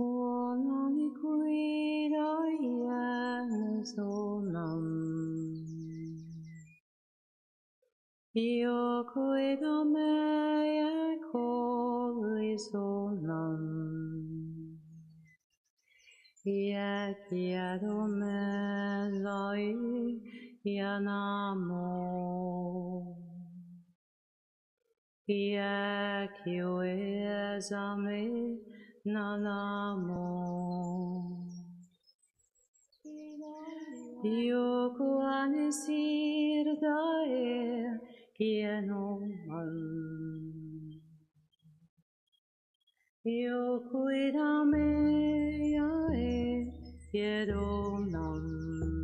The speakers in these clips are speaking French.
원하니 구이라이의 소남 이어 그의 담에의 거의 소남 이에 기아도메 너희 이아나모 이에 기오의 잠에 nanamo. Yoku anisir dae kienoman. Yoku idame yae yedonan.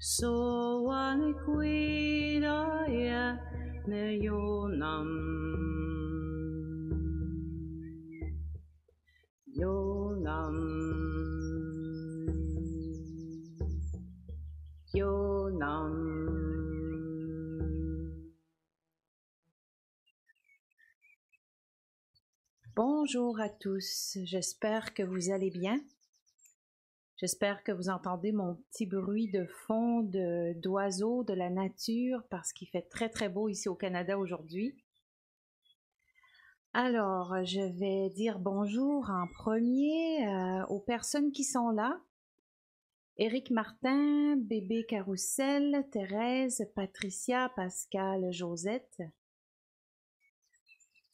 So one kuidaya ne yonam. Yonam. Yonam. Bonjour à tous, j'espère que vous allez bien. J'espère que vous entendez mon petit bruit de fond d'oiseaux, de, la nature, parce qu'il fait très très beau ici au Canada aujourd'hui. Alors, je vais dire bonjour en premier euh, aux personnes qui sont là. Éric Martin, Bébé Carousel, Thérèse, Patricia, Pascal, Josette,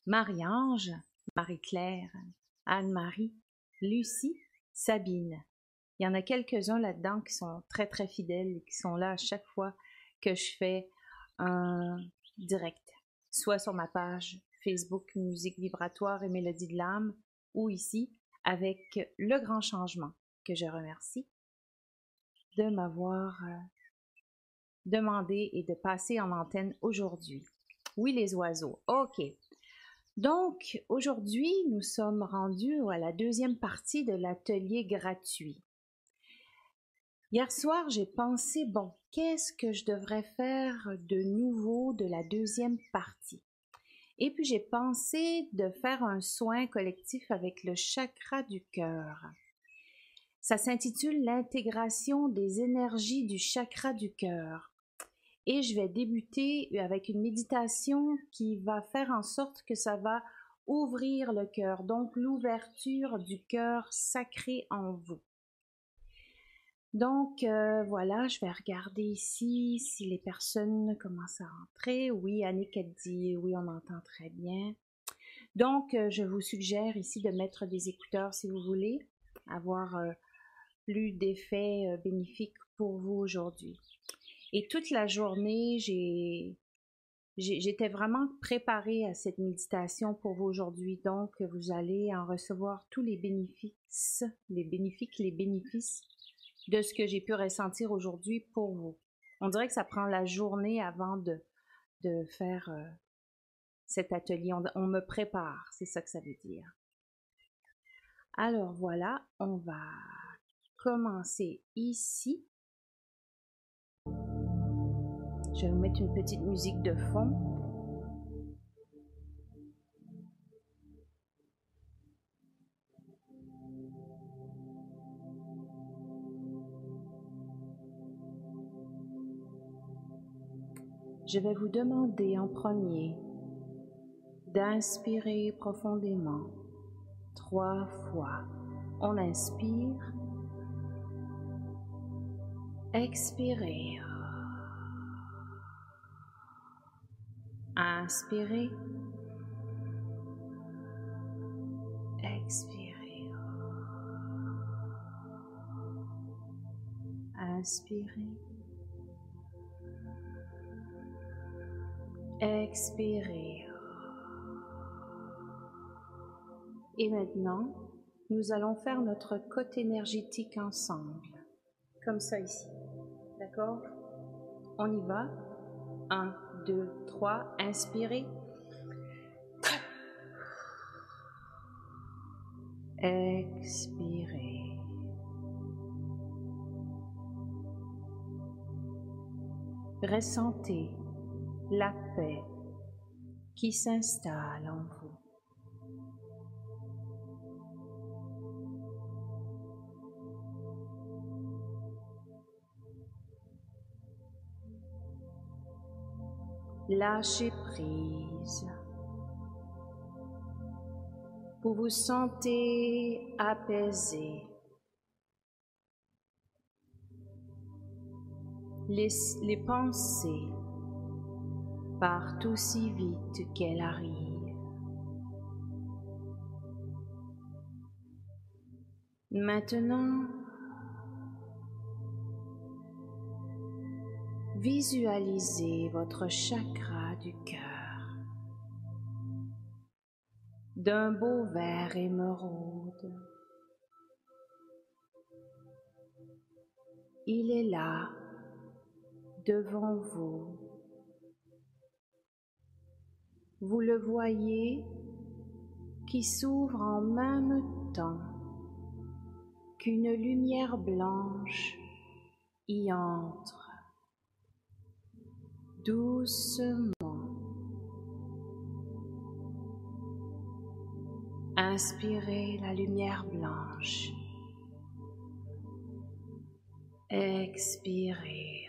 Marie-Ange, Marie-Claire, Anne-Marie, Lucie, Sabine. Il y en a quelques-uns là-dedans qui sont très très fidèles qui sont là à chaque fois que je fais un direct, soit sur ma page Facebook Musique vibratoire et Mélodie de l'âme ou ici avec le grand changement que je remercie de m'avoir euh, demandé et de passer en antenne aujourd'hui. Oui, les oiseaux. OK. Donc, aujourd'hui, nous sommes rendus à la deuxième partie de l'atelier gratuit. Hier soir, j'ai pensé, bon, qu'est-ce que je devrais faire de nouveau de la deuxième partie? Et puis j'ai pensé de faire un soin collectif avec le chakra du cœur. Ça s'intitule l'intégration des énergies du chakra du cœur. Et je vais débuter avec une méditation qui va faire en sorte que ça va ouvrir le cœur, donc l'ouverture du cœur sacré en vous. Donc euh, voilà, je vais regarder ici si les personnes commencent à rentrer. Oui, Annick a dit oui, on entend très bien. Donc euh, je vous suggère ici de mettre des écouteurs si vous voulez avoir euh, plus d'effets bénéfiques pour vous aujourd'hui. Et toute la journée, j'étais vraiment préparée à cette méditation pour vous aujourd'hui. Donc vous allez en recevoir tous les bénéfices, les bénéfices, les bénéfices de ce que j'ai pu ressentir aujourd'hui pour vous. On dirait que ça prend la journée avant de, faire euh, cet atelier. On me prépare, c'est ça que ça veut dire. Alors voilà, on va commencer ici. Je vais vous mettre une petite musique de fond. Je vais vous demander en premier d'inspirer profondément trois fois. On inspire, expirez. Inspirez, expirez. Inspirez. Expirez. Et maintenant, nous allons faire notre côte énergétique ensemble. Comme ça ici. D'accord? On y va. 1, 2, 3. Inspirez. Expirez. Ressentez la paix qui s'installe en vous. Lâchez prise. Vous vous sentez apaisé. Les, les pensées partent aussi vite qu'elles arrivent. Maintenant, visualisez votre chakra du cœur d'un beau vert émeraude. Il est là, devant vous. Vous le voyez qui s'ouvre en même temps qu'une lumière blanche y entre doucement. Inspirez la lumière blanche. Expirez.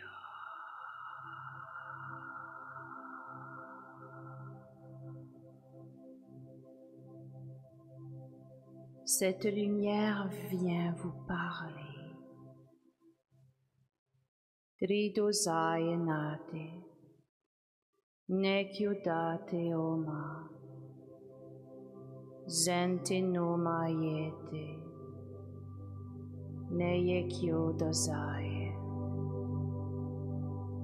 Cette lumière vient vous parler. Tridosayanate. Nekyudate Oma Zente Noma Yete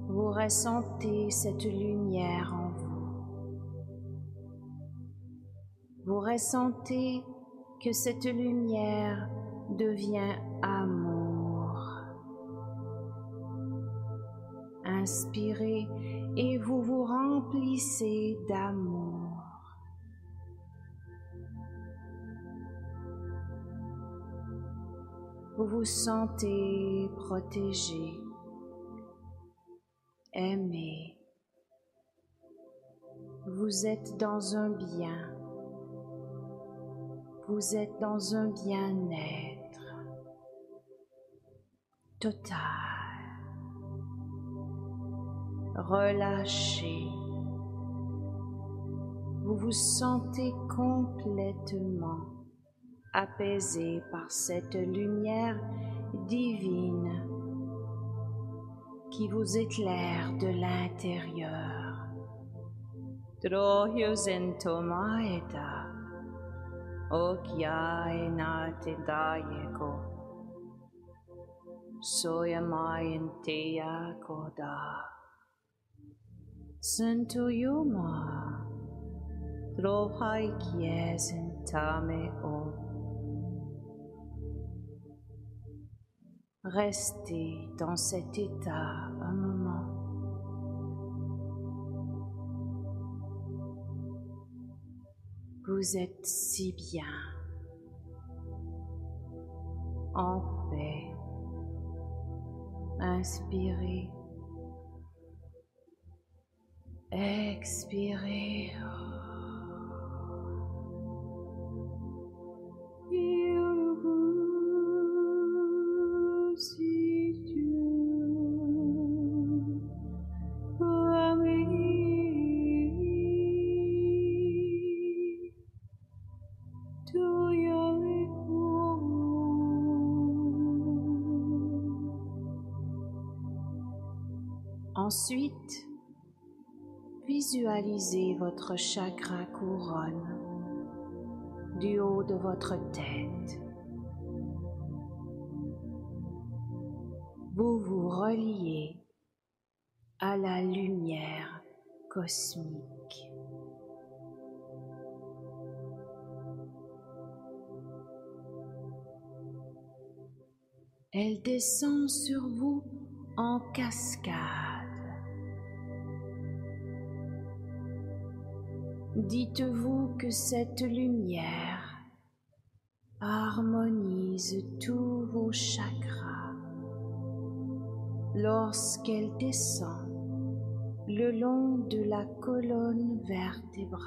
Vous ressentez cette lumière en vous. Vous ressentez que cette lumière devient amour. Inspirez et vous vous remplissez d'amour. Vous vous sentez protégé, aimé. Vous êtes dans un bien. Vous êtes dans un bien-être total relâché. Vous vous sentez complètement apaisé par cette lumière divine qui vous éclaire de l'intérieur. Drohyusentomaeta Okyaenatendayeko Soyamayenteya Koda Santuyuma Drohai Kiesen Tame O. Restez dans cet état un moment. Vous êtes si bien, en paix. Inspirez. Expirez. Votre chakra couronne du haut de votre tête. Vous vous reliez à la lumière cosmique. Elle descend sur vous en cascade. Dites-vous que cette lumière harmonise tous vos chakras lorsqu'elle descend le long de la colonne vertébrale.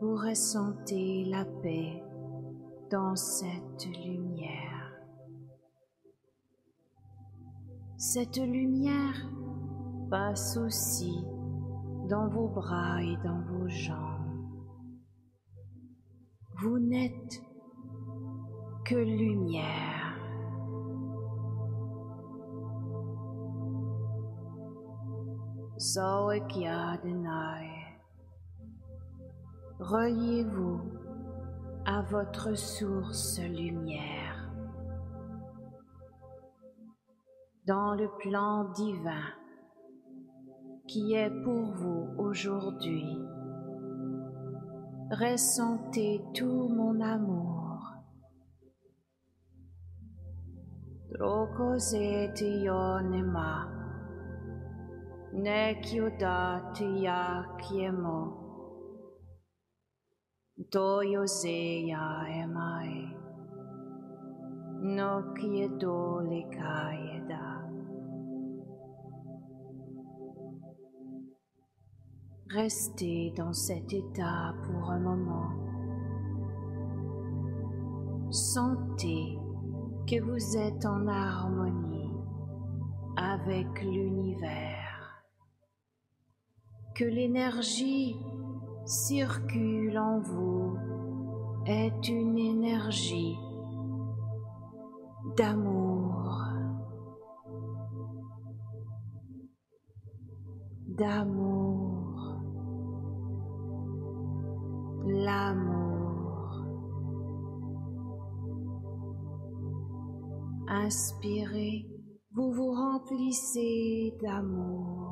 Vous ressentez la paix dans cette lumière. Cette lumière passe aussi dans vos bras et dans vos jambes. Vous n'êtes que lumière. Yadenai. Reliez-vous à votre source lumière. Dans le plan divin qui est pour vous aujourd'hui, ressentez tout mon amour. Emai, no. Restez dans cet état pour un moment. Sentez que vous êtes en harmonie avec l'univers, que l'énergie circule en vous est une énergie d'amour, d'amour, l'amour. Inspirez, vous vous remplissez d'amour.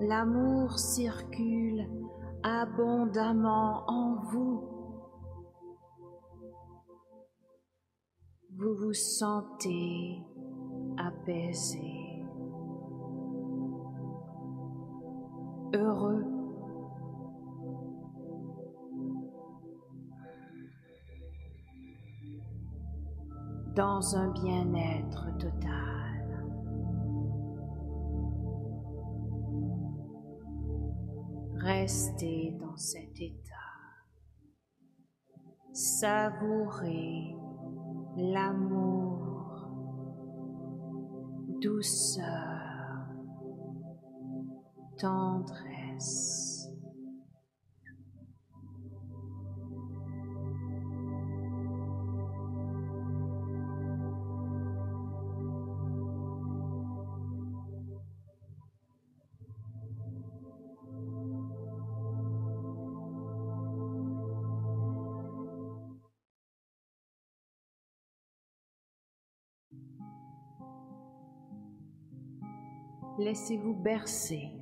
L'amour circule abondamment en vous. Vous vous sentez apaisé, heureux. dans un bien-être total. Restez dans cet état. Savourez l'amour, douceur, tendresse. Laissez-vous bercer.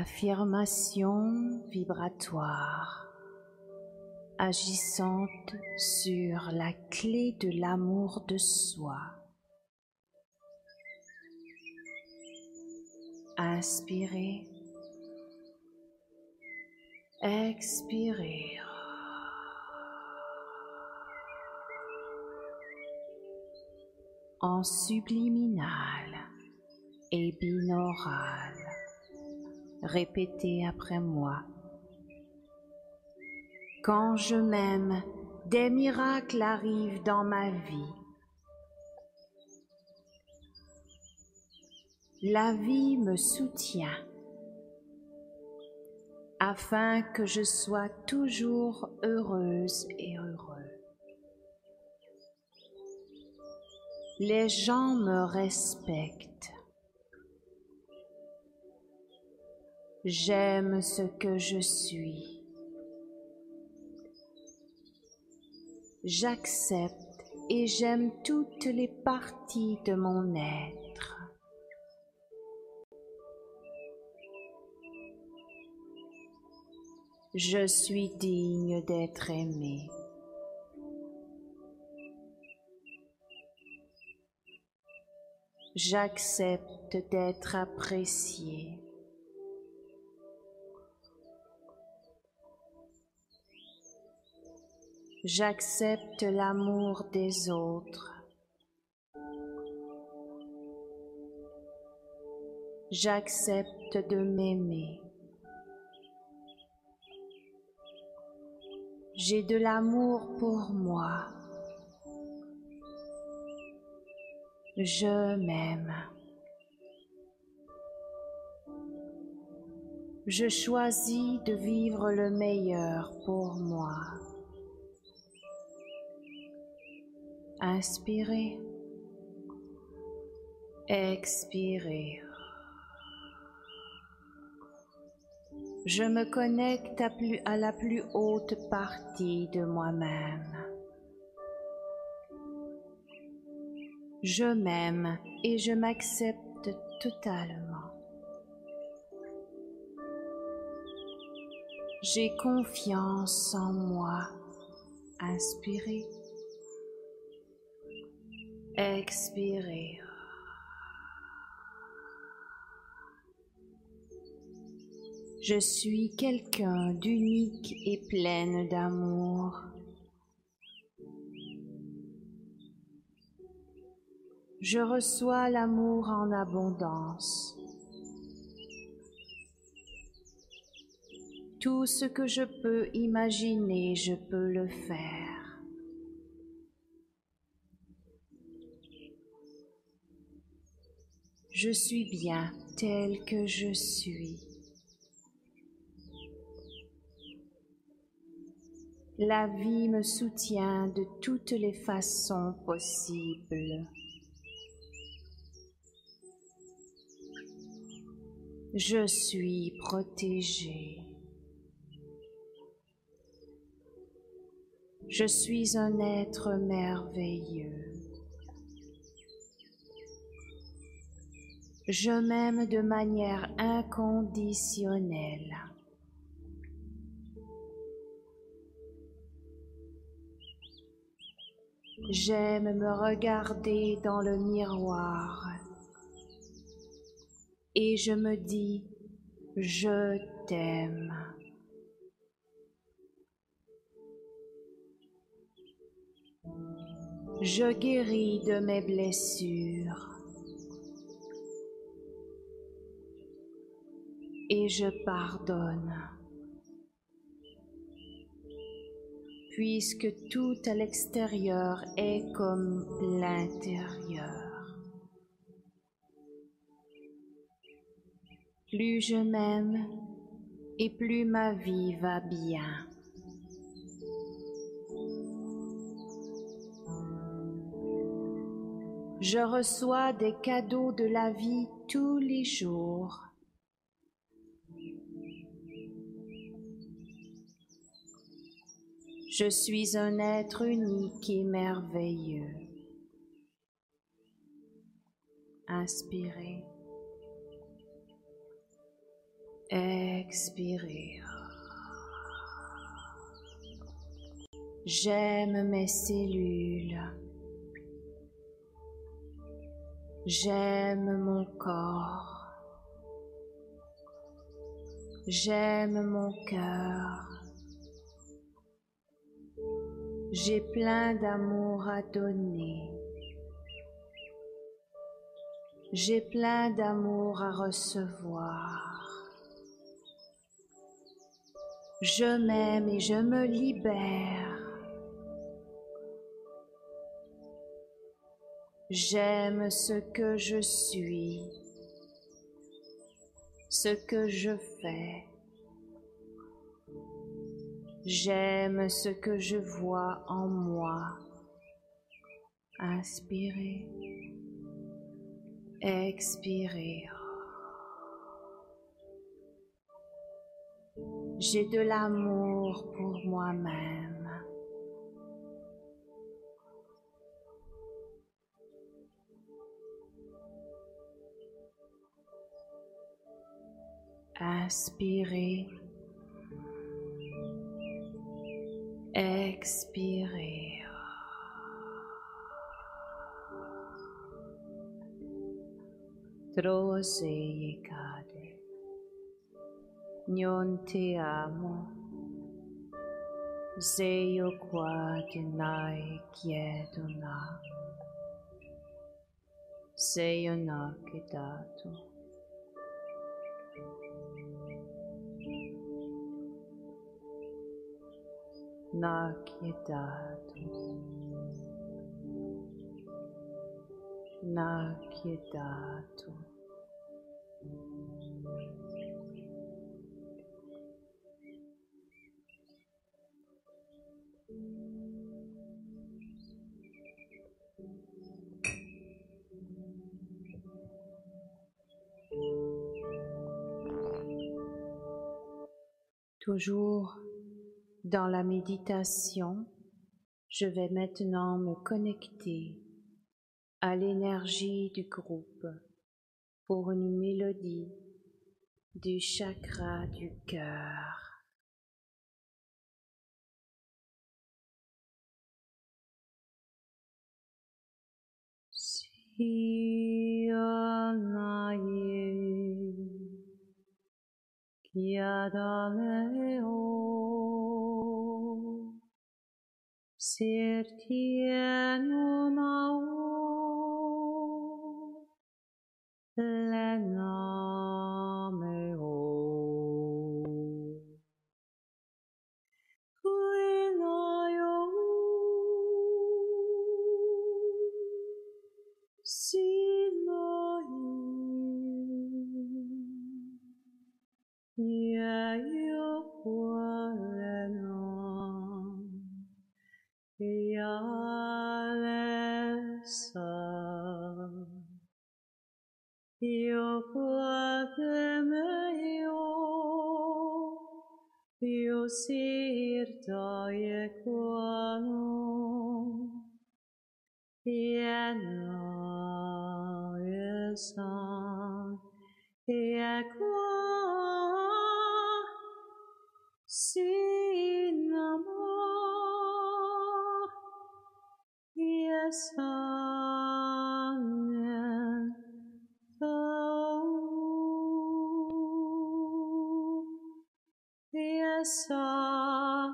Affirmation vibratoire agissante sur la clé de l'amour de soi. Inspirez. Expirez. En subliminal et binaural, répétez après moi. Quand je m'aime, des miracles arrivent dans ma vie. La vie me soutient afin que je sois toujours heureuse et heureux. Les gens me respectent. J'aime ce que je suis. J'accepte et j'aime toutes les parties de mon être. Je suis digne d'être aimé. J'accepte d'être apprécié. J'accepte l'amour des autres. J'accepte de m'aimer. J'ai de l'amour pour moi. Je m'aime. Je choisis de vivre le meilleur pour moi. Inspirez. Expirez. Je me connecte à, la plus haute partie de moi-même. Je m'aime et je m'accepte totalement. J'ai confiance en moi. Inspirez. Expirez. Je suis quelqu'un d'unique et pleine d'amour. Je reçois l'amour en abondance. Tout ce que je peux imaginer, je peux le faire. Je suis bien tel que je suis. La vie me soutient de toutes les façons possibles. Je suis protégée. Je suis un être merveilleux. Je m'aime de manière inconditionnelle. J'aime me regarder dans le miroir et je me dis, je t'aime. Je guéris de mes blessures et je pardonne. puisque tout à l'extérieur est comme l'intérieur. Plus je m'aime et plus ma vie va bien. Je reçois des cadeaux de la vie tous les jours. Je suis un être unique et merveilleux. Inspirez. Expirez. J'aime mes cellules. J'aime mon corps. J'aime mon cœur. J'ai plein d'amour à donner. J'ai plein d'amour à recevoir. Je m'aime et je me libère. J'aime ce que je suis, ce que je fais. J'aime ce que je vois en moi. Inspirez, expirez. J'ai de l'amour pour moi-même. Inspirez. expirez. Trose cade. Non ti amo. Seio qua che nai chiedo na. Seio na che dato. Na quietato, na quietato. Toujours dans la méditation, je vais maintenant me connecter à l'énergie du groupe pour une mélodie du chakra du cœur. Iadameo Sirtienum ao Lenam Io plaakeme jo, io siirtoje kuonu, ienoje san, ie kua sinamo, ie san. sa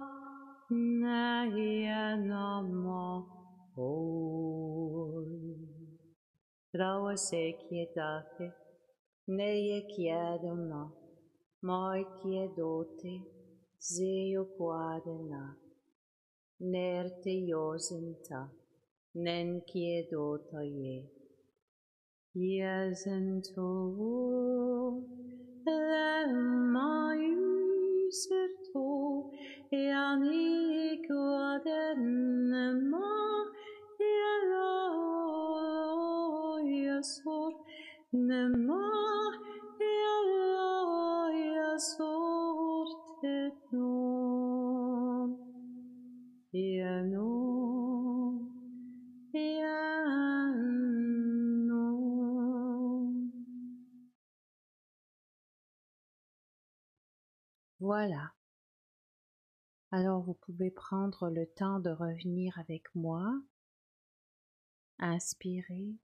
nejenamo oi. Trao se chietate, neie chiedono, moi chiedote, zio quadena, nerte iosinta, nen chiedota ie. Iesentu, lemaius, Voilà. Alors vous pouvez prendre le temps de revenir avec moi. Inspirez.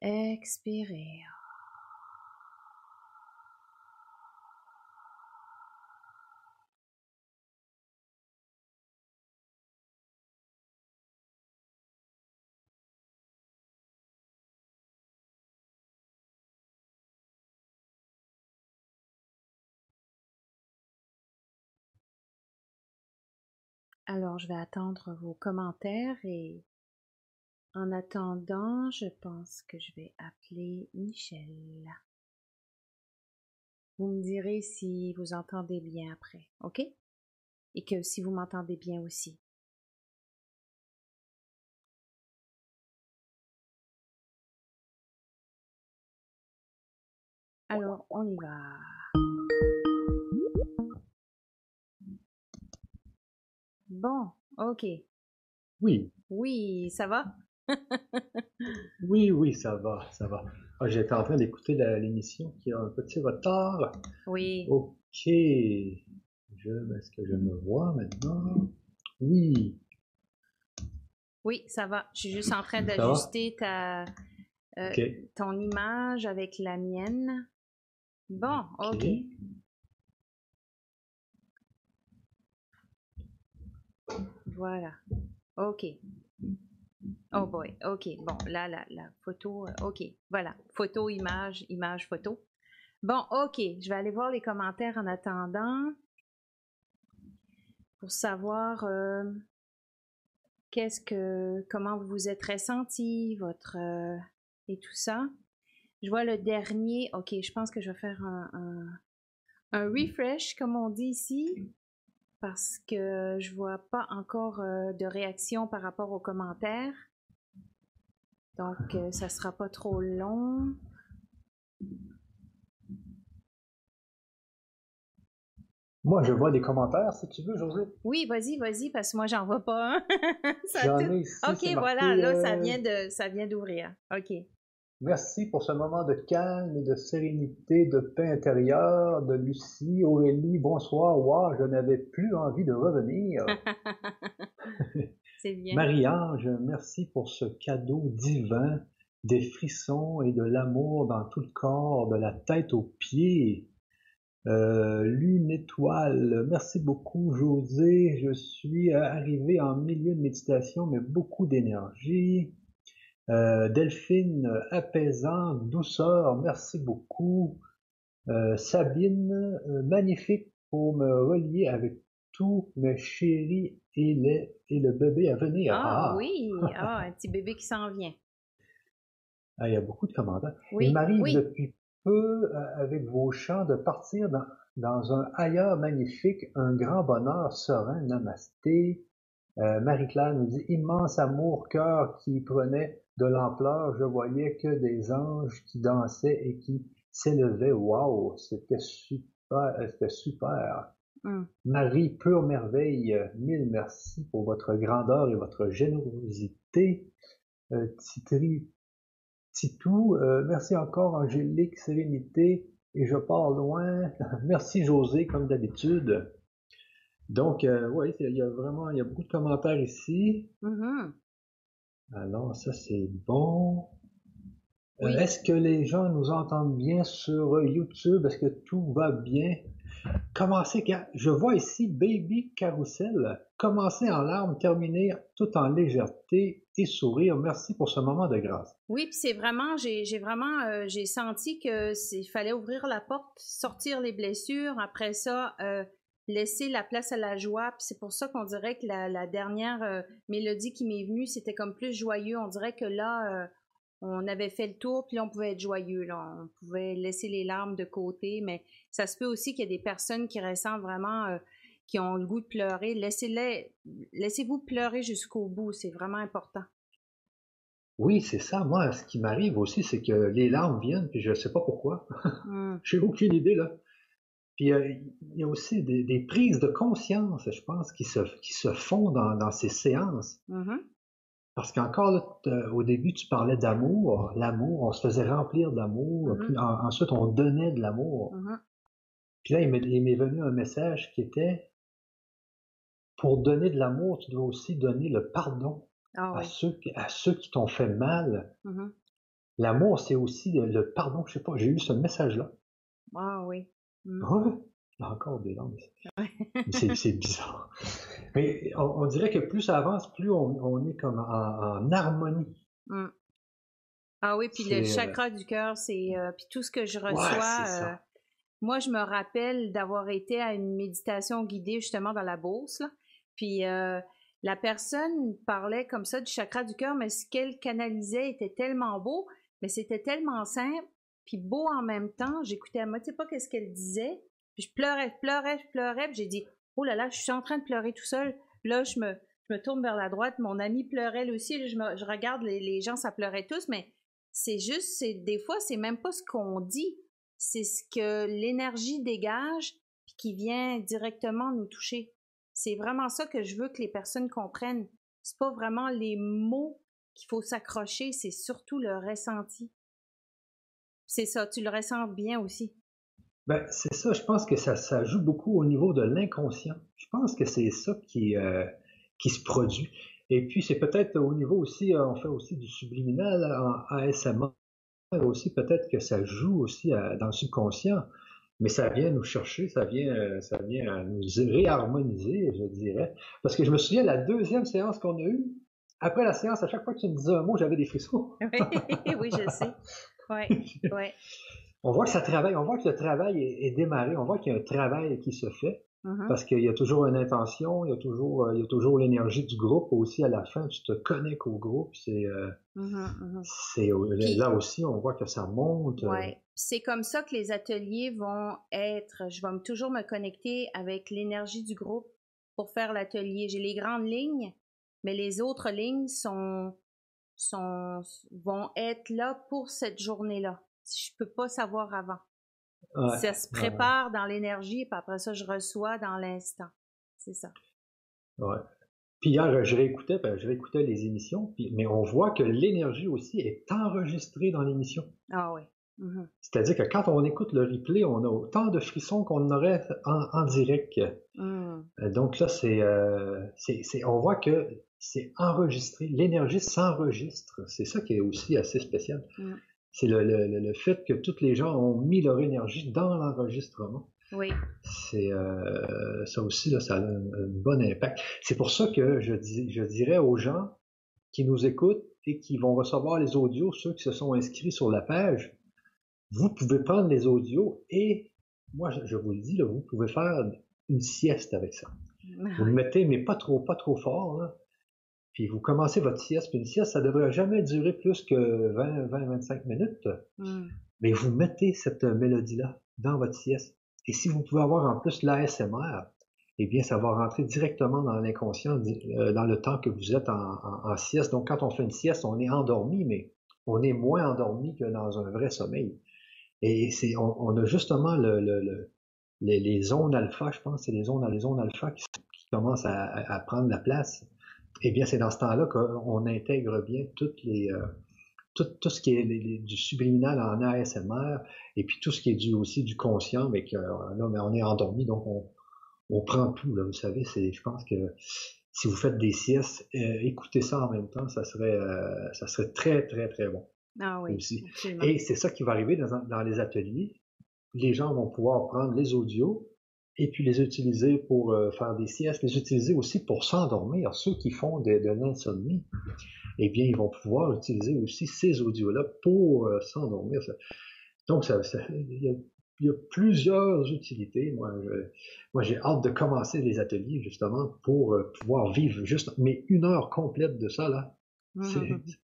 Expirez. Alors, je vais attendre vos commentaires et en attendant, je pense que je vais appeler Michel. Vous me direz si vous entendez bien après, ok? Et que si vous m'entendez bien aussi. Alors, on y va. Bon, ok. Oui, Oui, ça va? oui, oui, ça va, ça va. Ah, j'étais en train d'écouter l'émission qui a un petit retard. Oui. Ok. Je, est-ce que je me vois maintenant? Oui. Oui, ça va. Je suis juste en train d'ajuster ta euh, ton image avec la mienne. Bon, ok. Ok. Voilà. Ok. Oh boy. Ok. Bon, là, la, photo. euh, Ok. Voilà. Photo, image, image, photo. Bon, ok. Je vais aller voir les commentaires en attendant pour savoir euh, qu'est-ce que, comment vous vous êtes ressenti, votre euh, et tout ça. Je vois le dernier. Ok, je pense que je vais faire un refresh, comme on dit ici, parce que je vois pas encore euh, de réaction par rapport aux commentaires. Donc, euh, ça sera pas trop long. Moi, je vois des commentaires, si tu veux, José. Oui, vas-y, vas-y, parce que moi, j'en vois pas un. Ça a J'en tout- ai ici. Ok, voilà, là, ça euh, vient de, ça vient d'ouvrir. Ok. Merci pour ce moment de calme et de sérénité, de paix intérieure, de Lucie, Aurélie, bonsoir. Wow, je n'avais plus envie de revenir. C'est bien. Marie-Ange, merci pour ce cadeau divin, des frissons et de l'amour dans tout le corps, de la tête aux pieds. Euh, Lune étoile, merci beaucoup José, je suis euh, arrivé en milieu de méditation, mais beaucoup d'énergie. Euh, Delphine, euh, apaisant, douceur, merci beaucoup. Euh, Sabine, euh, magnifique pour me relier avec tous mes chéris et, les, et le bébé à venir. Ah oui, ah, un petit bébé qui s'en vient. Ah, il y a beaucoup de commentaires. Oui, Il m'arrive oui. depuis peu, avec vos chants, de partir dans, dans un ailleurs magnifique, un grand bonheur serein, namasté. Euh, Marie-Claire nous dit immense amour, cœur qui prenait de l'ampleur. Je voyais que des anges qui dansaient et qui s'élevaient. Waouh, c'était super, euh, c'était super. Hum. Marie, pure merveille, mille merci pour votre grandeur et votre générosité. Euh, Titri, Titou, euh, merci encore Angélique, Sérénité, et je pars loin. merci José, comme d'habitude. Donc, euh, oui, il y a vraiment, il y a beaucoup de commentaires ici. Mhm. Alors, ça c'est bon. Euh. Est-ce que les gens nous entendent bien sur YouTube? Est-ce que tout va bien? Commencez, car- je vois ici Baby Carousel. Commencer en larmes, terminer tout en légèreté et sourire. Merci pour ce moment de grâce. Oui, puis c'est vraiment, j'ai vraiment, euh, j'ai senti que c'est- il fallait ouvrir la porte, sortir les blessures, après ça, euh, laisser la place à la joie. Puis c'est pour ça qu'on dirait que la, la dernière euh, mélodie qui m'est venue, c'était comme plus joyeux. On dirait que là, euh, on avait fait le tour, puis là, on pouvait être joyeux. Là. On pouvait laisser les larmes de côté, mais ça se peut aussi qu'il y ait des personnes qui ressentent vraiment, euh, qui ont le goût de pleurer. Laissez-les, laissez-vous pleurer jusqu'au bout, c'est vraiment important. Oui, c'est ça. Moi, ce qui m'arrive aussi, c'est que les larmes viennent, puis je sais pas pourquoi. Hum. J'ai aucune idée, là. Puis euh, il y a aussi des, des prises de conscience, je pense, qui se, qui se font dans, dans ces séances. Mhm. Parce qu'encore, là, t- au début, tu parlais d'amour. L'amour, on se faisait remplir d'amour. Mhm. Puis en- ensuite, on donnait de l'amour. Mhm. Puis là, il m'est il m'est venu un message qui était pour donner de l'amour, tu dois aussi donner le pardon Ah à oui. ceux, qui- à ceux qui t'ont fait mal. L'amour, c'est aussi le, le pardon. Je sais pas, j'ai eu ce message-là. Ah oui. Ouais? Là encore des langues. mais C'est bizarre. Mais on, on dirait que plus ça avance, plus on, on est comme en, en harmonie. Mm. Ah oui, puis le euh, chakra du cœur, c'est euh, puis tout ce que je reçois. euh, moi, je me rappelle d'avoir été à une méditation guidée justement dans la bourse, là. Puis euh, la personne parlait comme ça du chakra du cœur, mais ce qu'elle canalisait était tellement beau, mais c'était tellement simple, puis beau en même temps. J'écoutais à moitié pas qu'est-ce qu'elle disait, puis je pleurais, je pleurais, je pleurais, puis j'ai dit oh là là, je suis en train de pleurer tout seul. Là, je me tourne vers la droite, mon ami pleurait lui aussi, je, regarde les, gens, ça pleurait tous, mais c'est juste, c'est des fois, c'est même pas ce qu'on dit, c'est ce que l'énergie dégage qui vient directement nous toucher. C'est vraiment ça que je veux que les personnes comprennent. C'est pas vraiment les mots qu'il faut s'accrocher, c'est surtout le ressenti. C'est ça, tu le ressens bien aussi. Ben, c'est ça, je pense que ça, ça joue beaucoup au niveau de l'inconscient. Je pense que c'est ça qui, euh, qui se produit. Et puis, c'est peut-être au niveau aussi, euh, on fait aussi du subliminal en ASMR aussi, peut-être que ça joue aussi euh, dans le subconscient, mais ça vient nous chercher, ça vient, ça vient nous réharmoniser, je dirais. Parce que je me souviens, la deuxième séance qu'on a eue, après la séance, à chaque fois que tu me disais un mot, j'avais des frissons. oui, je sais. Ouais, ouais. On voit que ça travaille, on voit que le travail est, est démarré, on voit qu'il y a un travail qui se fait. Mhm. Parce qu'il y a toujours une intention, il y a toujours, euh, il y a toujours l'énergie du groupe aussi à la fin. Tu te connectes au groupe. C'est, euh, Mhm, mhm. c'est euh, Puis- là aussi, on voit que ça monte. euh, Ouais. C'est comme ça que les ateliers vont être. Je vais toujours me connecter avec l'énergie du groupe pour faire l'atelier. J'ai les grandes lignes, mais les autres lignes sont, sont, vont être là pour cette journée-là. Je peux pas savoir avant. ouais, ça se ouais, prépare dans l'énergie, puis après ça, je reçois dans l'instant. C'est ça. ouais. Puis hier, je réécoutais, ben, je réécoutais les émissions, puis, mais on voit que l'énergie aussi est enregistrée dans l'émission. Ah oui. Mhm. C'est-à-dire que quand on écoute le replay, on a autant de frissons qu'on aurait en, en direct. Mhm. Euh, Donc là, c'est, euh, c'est, c'est- on voit que c'est enregistré. L'énergie s'enregistre. C'est ça qui est aussi assez spécial. Mm. C'est le, le- le- fait que tous les gens ont mis leur énergie dans l'enregistrement. Oui. C'est euh, ça aussi, là, ça a un, un bon impact. C'est pour ça que je, dis, je dirais aux gens qui nous écoutent et qui vont recevoir les audios, ceux qui se sont inscrits sur la page, vous pouvez prendre les audios et moi, je, je vous le dis, là, vous pouvez faire une sieste avec ça. Vous le mettez, mais pas trop, pas trop fort, là. Puis vous commencez votre sieste, puis une sieste, ça devrait jamais durer plus que 20, 20, 25 minutes. Mhm. Mais vous mettez cette mélodie-là dans votre sieste. Et si vous pouvez avoir en plus l'ASMR, eh bien, ça va rentrer directement dans l'inconscient, euh, dans le temps que vous êtes en, en- en sieste. Donc, quand on fait une sieste, on est endormi, mais on est moins endormi que dans un vrai sommeil. Et c'est, on, on a justement le, le- le- les, les zones alpha, je pense, c'est les zones, les zones alpha qui, qui commencent à prendre la place. Eh bien, c'est dans ce temps-là qu'on intègre bien toutes les, euh, tout, tout ce qui est les- les- du subliminal en ASMR et puis tout ce qui est aussi du conscient, mais que euh, là, mais on est endormi, donc on, on prend tout. Là, vous savez, c'est, je pense que si vous faites des siestes, euh, écoutez ça en même temps, ça serait, euh, ça serait très très très bon Ah oui. aussi. Et c'est ça qui va arriver dans, dans les ateliers. Les gens vont pouvoir prendre les audios et puis les utiliser pour euh, faire des siestes, les utiliser aussi pour s'endormir. Ceux qui font de, de l'insomnie, eh bien, ils vont pouvoir utiliser aussi ces audios-là pour euh, s'endormir. Donc, ça, ça- il, y a, il y a plusieurs utilités. Moi, j'ai hâte de commencer les ateliers justement pour euh, pouvoir vivre juste, mais une heure complète de ça là. c'est- Mhm. les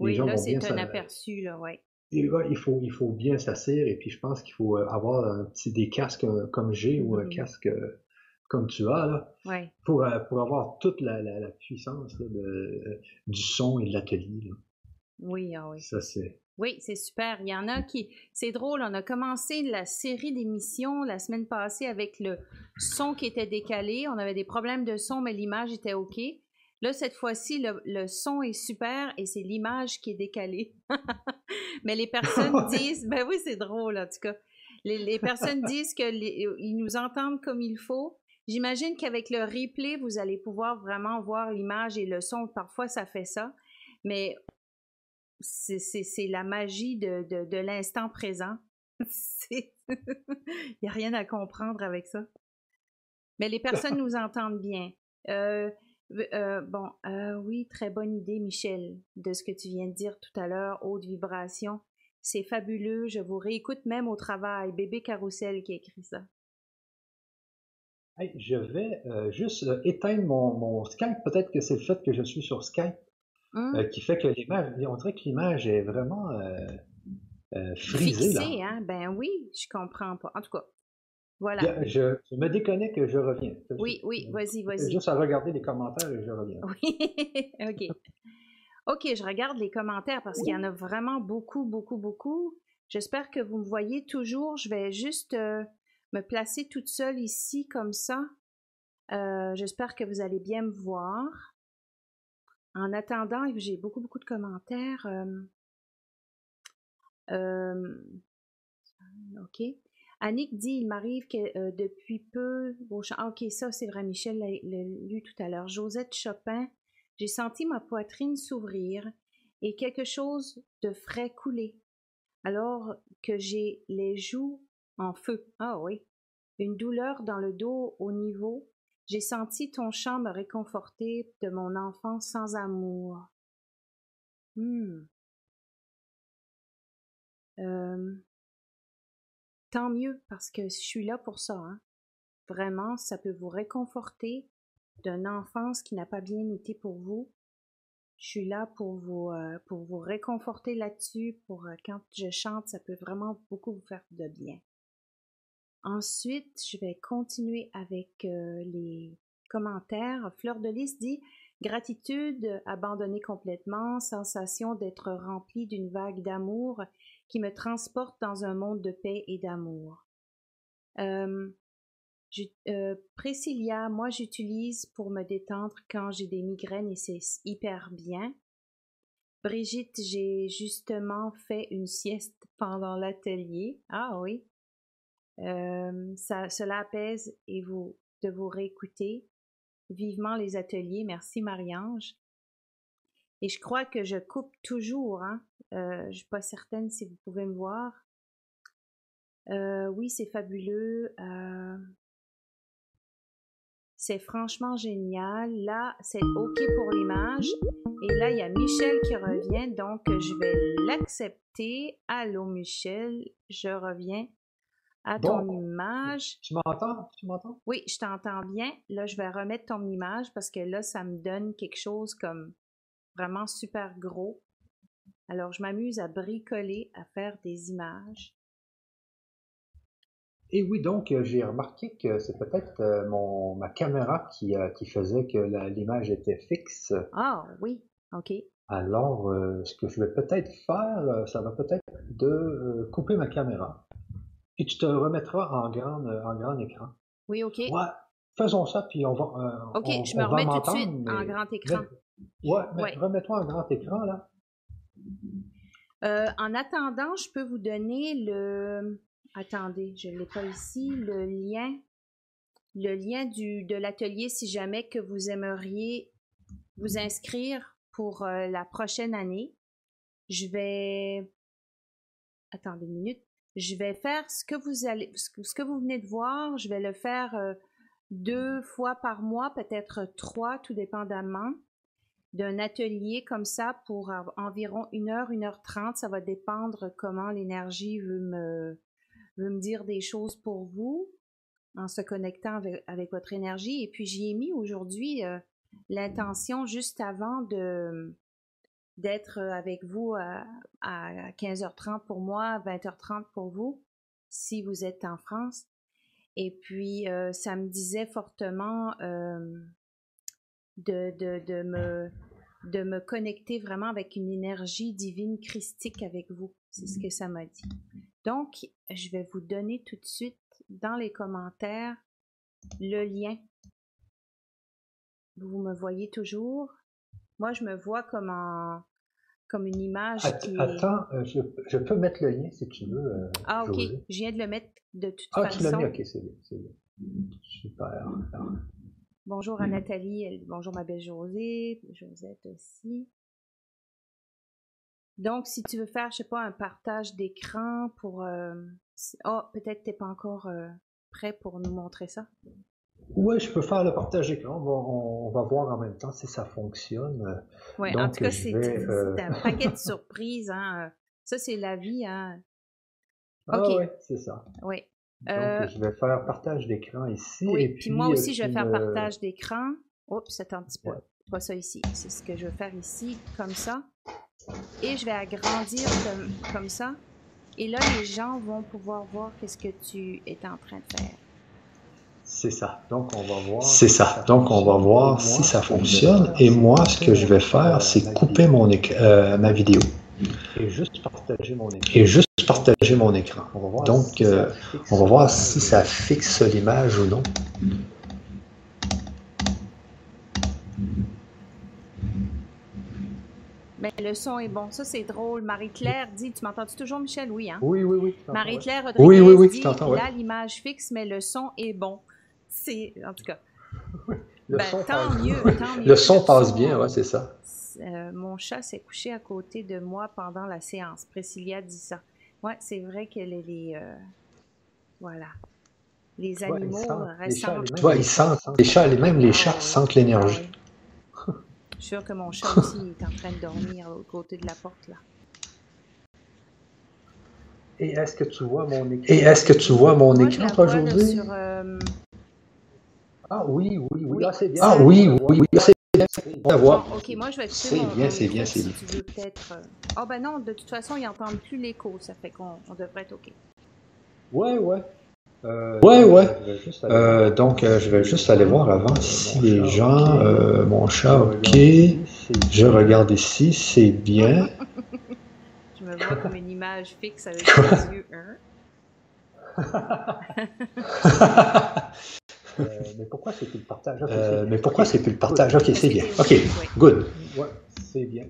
Oui, là, c'est un aperçu, là, ouais. Il faut, il faut bien s'asseoir et puis je pense qu'il faut euh, avoir un petit, des casques euh, comme j'ai ou un Mhm. casque euh, comme tu as là, Ouais. pour, pour avoir toute la, la, la puissance là, de, du son et de l'atelier. là. Oui, ah oui. Ça c'est. Oui, c'est super. Il y en a qui. C'est drôle, on a commencé la série d'émissions la semaine passée avec le son qui était décalé. On avait des problèmes de son, mais l'image était OK. Là, cette fois-ci, le, le son est super et c'est l'image qui est décalée. mais les personnes disent. Ben oui, c'est drôle, en tout cas. Les, les personnes disent qu'ils nous entendent comme il faut. J'imagine qu'avec le replay, vous allez pouvoir vraiment voir l'image et le son. Parfois, ça fait ça. Mais c'est la magie de, de, de l'instant présent. Il n'y a rien à comprendre avec ça. Mais les personnes nous entendent bien. Euh, euh, bon, euh, oui, très bonne idée, Michel, de ce que tu viens de dire tout à l'heure, haute vibration. C'est fabuleux, je vous réécoute même au travail. Bébé Carousel qui a écrit ça. Hey, je vais juste éteindre mon, mon Skype. Peut-être que c'est le fait que je suis sur Skype Hum? qui fait que l'image, on dirait que l'image est vraiment frisée. Fixé, hein? Ben oui, je comprends pas. En tout cas, voilà. Je, je, me déconnecte et je reviens. Oui, oui, vas-y, vas-y. Juste à regarder les commentaires et je reviens. Oui, ok. Ok, je regarde les commentaires parce qu'il y en a vraiment beaucoup, beaucoup, beaucoup. J'espère que vous me voyez toujours. Je vais juste euh, me placer toute seule ici comme ça. Euh, J'espère que vous allez bien me voir. En attendant, j'ai beaucoup, beaucoup de commentaires. Euh, OK. Annick dit, il m'arrive que euh, depuis peu, ah, ok, ça c'est vrai, Michel l'a lu tout à l'heure. Josette Chopin, j'ai senti ma poitrine s'ouvrir et quelque chose de frais couler, alors que j'ai les joues en feu. Ah oui. Une douleur dans le dos au niveau j'ai senti ton chant me réconforter de mon enfance sans amour. Hmm. Euh, tant mieux, parce que je suis là pour ça. Hein. Vraiment, ça peut vous réconforter d'une enfance qui n'a pas bien été pour vous. Je suis là pour vous, euh, réconforter là-dessus. Pour euh, quand je chante, ça peut vraiment beaucoup vous faire de bien. Ensuite, je vais continuer avec euh, les commentaires. Fleur de Lys dit Gratitude abandonnée complètement, sensation d'être remplie d'une vague d'amour qui me transporte dans un monde de paix et d'amour. Euh, euh, Priscilla, moi j'utilise pour me détendre quand j'ai des migraines et c'est hyper bien. Brigitte, j'ai justement fait une sieste pendant l'atelier. Ah oui, euh, cela apaise et vous de vous réécouter. Vivement les ateliers. Merci Marie-Ange. Et je crois que je coupe toujours. Hein? Euh, je suis pas certaine si vous pouvez me voir. Euh, oui, c'est fabuleux. Euh, c'est franchement génial. Là, c'est OK pour l'image. Et là, il y a Michel qui revient, donc je vais l'accepter. Allô, Michel, je reviens à ton image. Tu m'entends? Tu m'entends? Oui, je t'entends bien. Là, je vais remettre ton image parce que là, ça me donne quelque chose comme vraiment super gros. Alors, je m'amuse à bricoler, à faire des images. Et oui, donc, euh, j'ai remarqué que c'est peut-être euh, mon ma caméra qui, euh, qui faisait que l'image était fixe. Ah, oui, OK. Alors, ce que je vais peut-être faire, ça va peut-être de couper ma caméra. Et tu te remettras en grand, en grand écran. Oui, OK. Ouais, faisons ça, puis on va. Euh, OK, je me remets tout de suite en grand écran. Ouais, mais remets-toi en grand écran, là. Euh, en attendant, je peux vous donner le. Attendez, je ne l'ai pas ici. Le lien. Le lien du, de l'atelier si jamais que vous aimeriez vous inscrire pour la prochaine année. Je vais. Attendez une minute je vais faire ce que vous allez, ce que vous venez de voir, je vais le faire euh, deux fois par mois, peut-être trois, tout dépendamment d'un atelier comme ça pour environ une heure, une heure trente. Ça va dépendre comment l'énergie veut me, veut me dire des choses pour vous en se connectant avec, votre énergie. Et puis j'y ai mis aujourd'hui euh, l'intention juste avant de d'être avec vous à, 15h30 pour moi, 20h30 pour vous, si vous êtes en France. Et puis, euh, ça me disait fortement euh, de, de, me, de me connecter vraiment avec une énergie divine christique avec vous. C'est ce que ça m'a dit. Donc, je vais vous donner tout de suite dans les commentaires le lien. Vous me voyez toujours? Moi, je me vois comme en, comme une image Att- qui. Attends, euh, je, je peux mettre le lien si tu veux. euh, Ah, ok. Je viens de le mettre de toute Ah, tu l'as façon. mis, ok, c'est bien. c'est bien. Super. Alors, Bonjour à Nathalie, elle- bonjour ma belle Josée, Josette aussi. Donc, si tu veux faire, je sais pas, un partage d'écran pour... euh, Oh, peut-être t'es pas encore euh, prêt pour nous montrer ça. Ouais, je peux faire le partage d'écran. On va, on- on va voir en même temps si ça fonctionne. Ouais, en tout cas, je c'est euh, un paquet de surprises. Hein. euh, Ça, c'est la vie. Hein. Ah c'est ça. Oui. Donc, Euh, je vais faire partage d'écran ici. oui. et Puis moi euh, aussi, je vais faire me- partage d'écran. Oups, attends un petit peu. Ouais. Pas ça ici. C'est ce que je vais faire ici, comme ça. Et je vais agrandir comme, comme ça. Et là, les gens vont pouvoir voir qu'est-ce que tu es en train de faire. C'est ça. Donc, on va voir. C'est si ça. Donc, on va fonctionne. voir Et si moi, ça ce que je vais fonctionne. faire, Et c'est moi, ce que je vais couper, faire, euh, c'est couper mon euh, ma vidéo Et juste partager mon écran. et juste partager mon écran. On va voir Donc, si euh, on va voir si ça fixe l'image ou non. Mais le son est bon. Ça, c'est drôle. Marie-Claire dit, tu m'entends toujours, Michel? Oui, hein? Oui, oui, oui. Marie-Claire Rodriguez Oui, oui, oui, dit, ouais. là, l'image fixe, mais le son est bon. C'est, en tout cas, Le ben, son tant passe. mieux, tant mieux. Le son passe son, bien, ouais, c'est ça. Euh, mon chat s'est couché à côté de moi pendant la séance. Priscilla dit ça. Ouais, c'est vrai que les, les, euh, voilà, les Ouais, ils animaux sentent- euh, les chats, ressentent. les les chats, les- même les chats ouais. sentent l'énergie. Ah, ouais. Je suis sûre que mon chat aussi est en train de dormir à côté de la porte là. Et est-ce que tu vois mon écran? Et est-ce que tu vois mon Moi, écran, là, euh, Ah oui, oui, oui. Oui. Ah, c'est bien. Ah oui, oui, oui, c'est ok, moi je vais C'est bien, c'est bien, c'est si bien. tu veux peut-être. euh, Ah ben non, de toute façon, ils n'entendent plus l'écho, ça fait qu'on on devrait être ok. Ouais, ouais. Euh, Ouais, ouais. Euh, donc, euh, je vais juste aller voir avant si Mon les chat, gens, euh, mon Je chat, regarde ok. Je regarde ici, c'est bien. Je me vois comme une image fixe avec les yeux. hein. Euh, mais pourquoi c'est plus le partage? Ok, c'est Euh, bien. mais pourquoi Ok, c'est plus le good. partage? Ok, c'est bien. Ok, good. Ouais, c'est bien.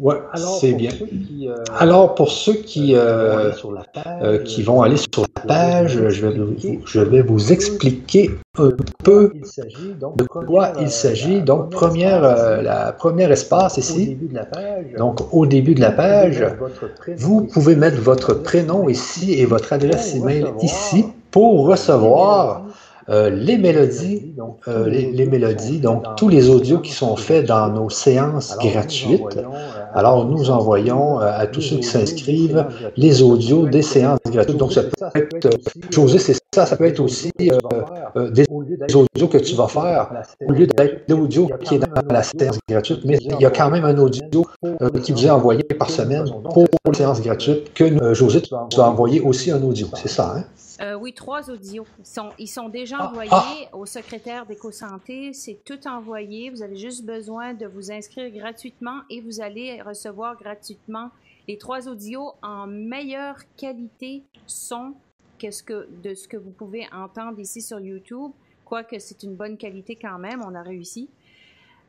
Ouais, Alors, c'est pour bien. ceux qui, euh, Alors, pour ceux qui, vont aller sur la page, qui vont aller sur la page, je vais vous expliquer je vais vous expliquer un peu de quoi il s'agit. Donc, première, espace euh, ici, la première espace ici. Donc, au début de la page, vous pouvez mettre votre prénom ici et votre adresse email ici pour recevoir euh, les mélodies, mélodies, donc tous euh, les les, les audios qui sont mélodies, faits donc dans tous nos les audios qui séances sont faits dans nos gratuites. séances Alors, nous gratuites. envoyons, euh, à Alors, tous nous ceux qui envoyons euh, s'inscrivent à tous les ceux qui audios des s'inscrivent séances gratuites. les audios des séances gratuites. Donc, ça peut être, José, euh, c'est ça, ça peut être aussi euh, euh, des audios que tu vas faire, la au séance lieu d'être gratuite, l'audio qui est dans la séance gratuite, mais il y a quand même un audio euh, qui vous est envoyé par semaine pour séances euh, gratuites que euh, José, tu vas envoyer aussi un audio. C'est ça, hein? Euh, oui, trois audios. Ils sont, ils sont déjà Ah, envoyés ah, au secrétaire d'Éco-Santé. C'est tout envoyé. Vous avez juste besoin de vous inscrire gratuitement et vous allez recevoir gratuitement les trois audios en meilleure qualité son que ce que, de ce que vous pouvez entendre ici sur YouTube. Quoique c'est une bonne qualité quand même, on a réussi.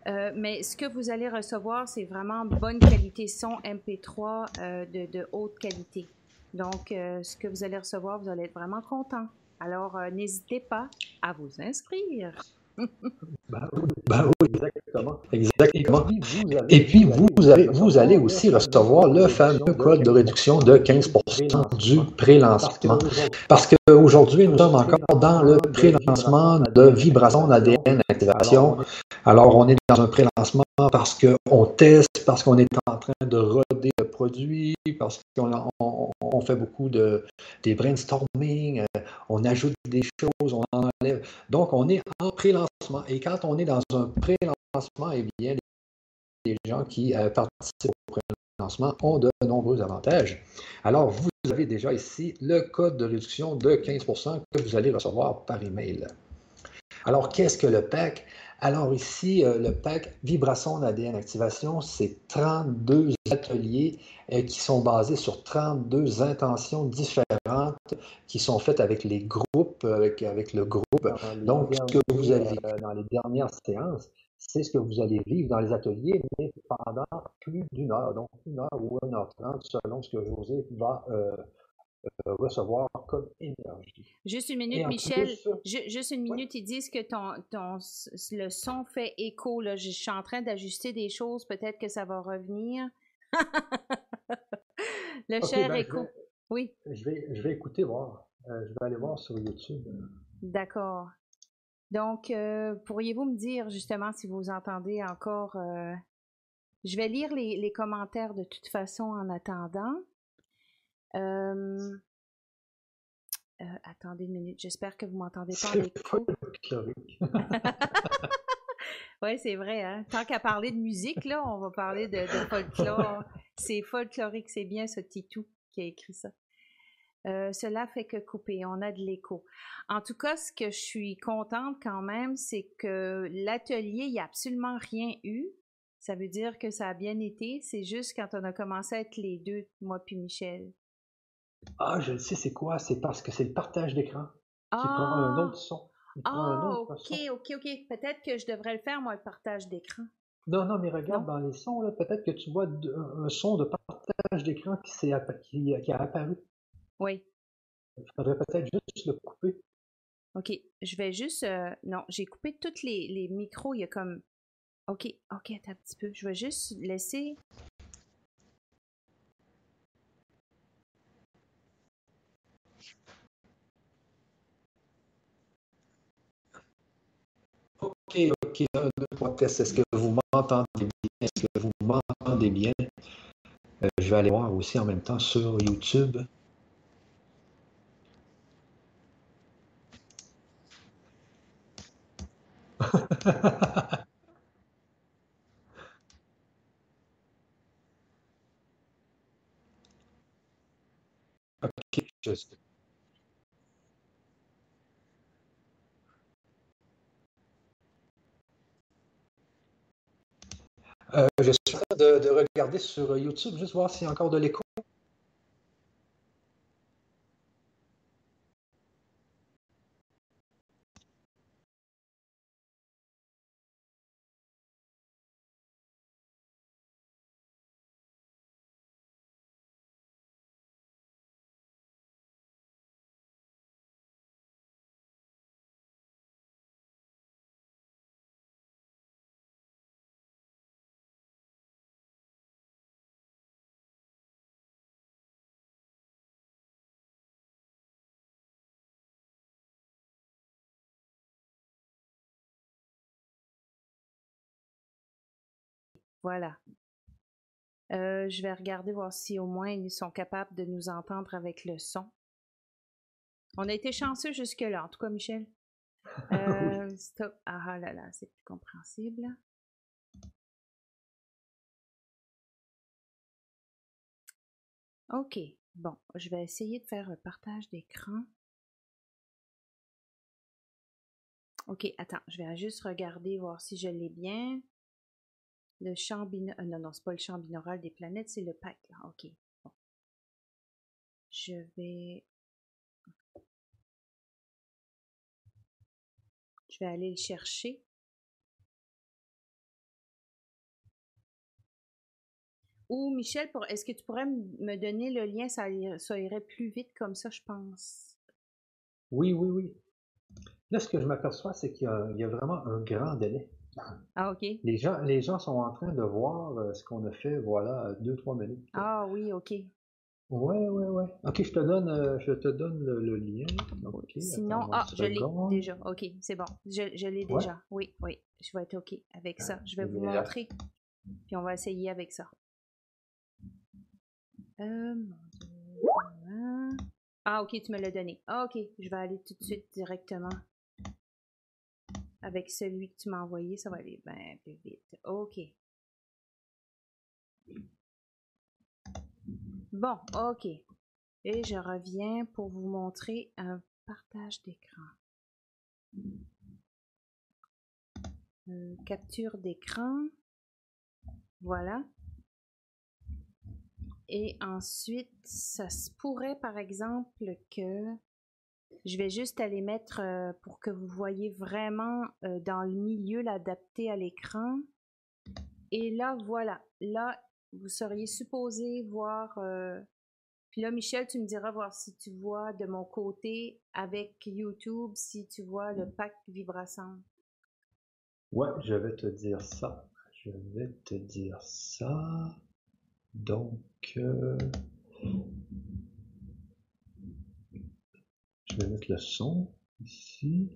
Euh, mais ce que vous allez recevoir, c'est vraiment bonne qualité son MP3 euh, de, de haute qualité. Donc, euh, ce que vous allez recevoir, vous allez être vraiment content. Alors, euh, n'hésitez pas à vous inscrire. Ben exactement. exactement. Et puis, vous puis, vous allez, aussi recevoir le fameux code de réduction de 15% du pré-lancement. Parce qu'aujourd'hui, nous sommes encore dans le pré-lancement de vibration d'ADN activation. Alors, on est dans un pré-lancement parce qu'on teste, parce qu'on est en train de roder le produit, parce qu'on on, on fait beaucoup de des brainstorming, euh, on ajoute des choses, on enlève. Donc, on est en pré-lancement. Et quand on est dans un pré-lancement, eh bien, les, gens qui euh, participent au pré-lancement ont de nombreux avantages. Alors, vous avez déjà ici le code de réduction de 15% que vous allez recevoir par email. Alors, qu'est-ce que le PAC? Alors ici, euh, le PAC Vibration d'ADN Activation, c'est 32 ateliers euh, qui sont basés sur 32 intentions différentes qui sont faites avec les groupes, avec, avec le groupe. Donc, ce que vous avez euh, dans les dernières séances, c'est ce que vous allez vivre dans les ateliers, mais pendant plus d'une heure, donc une heure ou une heure trente, selon ce que José va euh, euh, recevoir comme énergie. Juste une minute, Michel. juste une minute, ils disent que ton, ton, le son fait écho. Là. Je, suis en train d'ajuster des choses. Peut-être que ça va revenir. le cher ben, écho. oui. Je vais, je vais écouter, voir. Euh, je vais aller voir sur YouTube. D'accord. Donc, euh, pourriez-vous me dire justement si vous entendez encore... je vais lire les, les commentaires de toute façon en attendant. Euh, euh, attendez une minute, j'espère que vous m'entendez pas en écho. oui, c'est vrai. Hein? Tant qu'à parler de musique, là, on va parler de, folklore. C'est folklorique, c'est bien ce Titou qui a écrit ça. Euh, cela fait que couper, on a de l'écho. En tout cas, ce que je suis contente quand même, c'est que l'atelier, il n'y a absolument rien eu. Ça veut dire que ça a bien été. C'est juste quand on a commencé à être les deux, moi puis Michel. Ah, je le sais, c'est quoi? C'est parce que c'est le partage d'écran qui prend un Ah! autre son. Il Ah, prend un autre ok, son. ok, ok. Peut-être que je devrais le faire, moi, le partage d'écran. Non, non, mais regarde Non? dans les sons, là, peut-être que tu vois de- un son de partage d'écran qui, s'est appa- qui, qui a apparu. Oui. Il faudrait peut-être juste le couper. Ok. Je vais juste. euh, non, j'ai coupé tous les, les micros. Il y a comme. Ok, ok, attends un petit peu. Je vais juste laisser. Un. Est-ce que vous m'entendez bien? Est-ce que vous m'entendez bien? Euh, je vais aller voir aussi en même temps sur YouTube. Ok, je je suis en train de, de regarder sur YouTube, juste voir s'il y a encore de l'écho. Voilà. Euh, je vais regarder voir si au moins ils sont capables de nous entendre avec le son. On a été chanceux jusque-là, en tout cas, Michel. Euh, stop. Ah ah là là, c'est plus compréhensible. OK. Bon, je vais essayer de faire un partage d'écran. OK, attends, je vais juste regarder, voir si je l'ai bien. Le champ binaural. non, non, c'est pas le champ des planètes, c'est le pack. Là. OK. Je vais. Je vais aller le chercher. Ou Michel, est-ce que tu pourrais me donner le lien? Ça, irait- plus vite comme ça, je pense? Oui, oui, oui. Là, ce que je m'aperçois, c'est qu'il y a vraiment un grand délai. Ah, OK. Les gens, les gens sont en train de voir euh, ce qu'on a fait, voilà, deux, trois minutes. Ah oui, OK. Ouais, ouais, ouais. Ok, je te donne, euh, je te donne le, le lien. Sinon, ah, je l'ai déjà. OK, c'est bon. Je, je l'ai Ouais. déjà. Oui, oui. Je vais être OK avec ça. Je vais c'est vous déjà. montrer. Puis on va essayer avec ça. Euh. Ah, OK, tu me l'as donné. OK, je vais aller tout de suite directement avec celui que tu m'as envoyé. Ça va aller bien plus vite. OK. Bon, OK. Et je reviens pour vous montrer un partage d'écran. Euh, capture d'écran. Voilà. Et ensuite, ça se pourrait par exemple que Je vais juste aller mettre euh, pour que vous voyez vraiment euh, dans le milieu l'adapter à l'écran. Et là, voilà. Là, vous seriez supposé voir. euh, Puis là, Michel, tu me diras voir si tu vois de mon côté avec YouTube, si tu vois le pack vibrassant. Ouais, je vais te dire ça. Je vais te dire ça. Donc, euh, je vais mettre le son ici.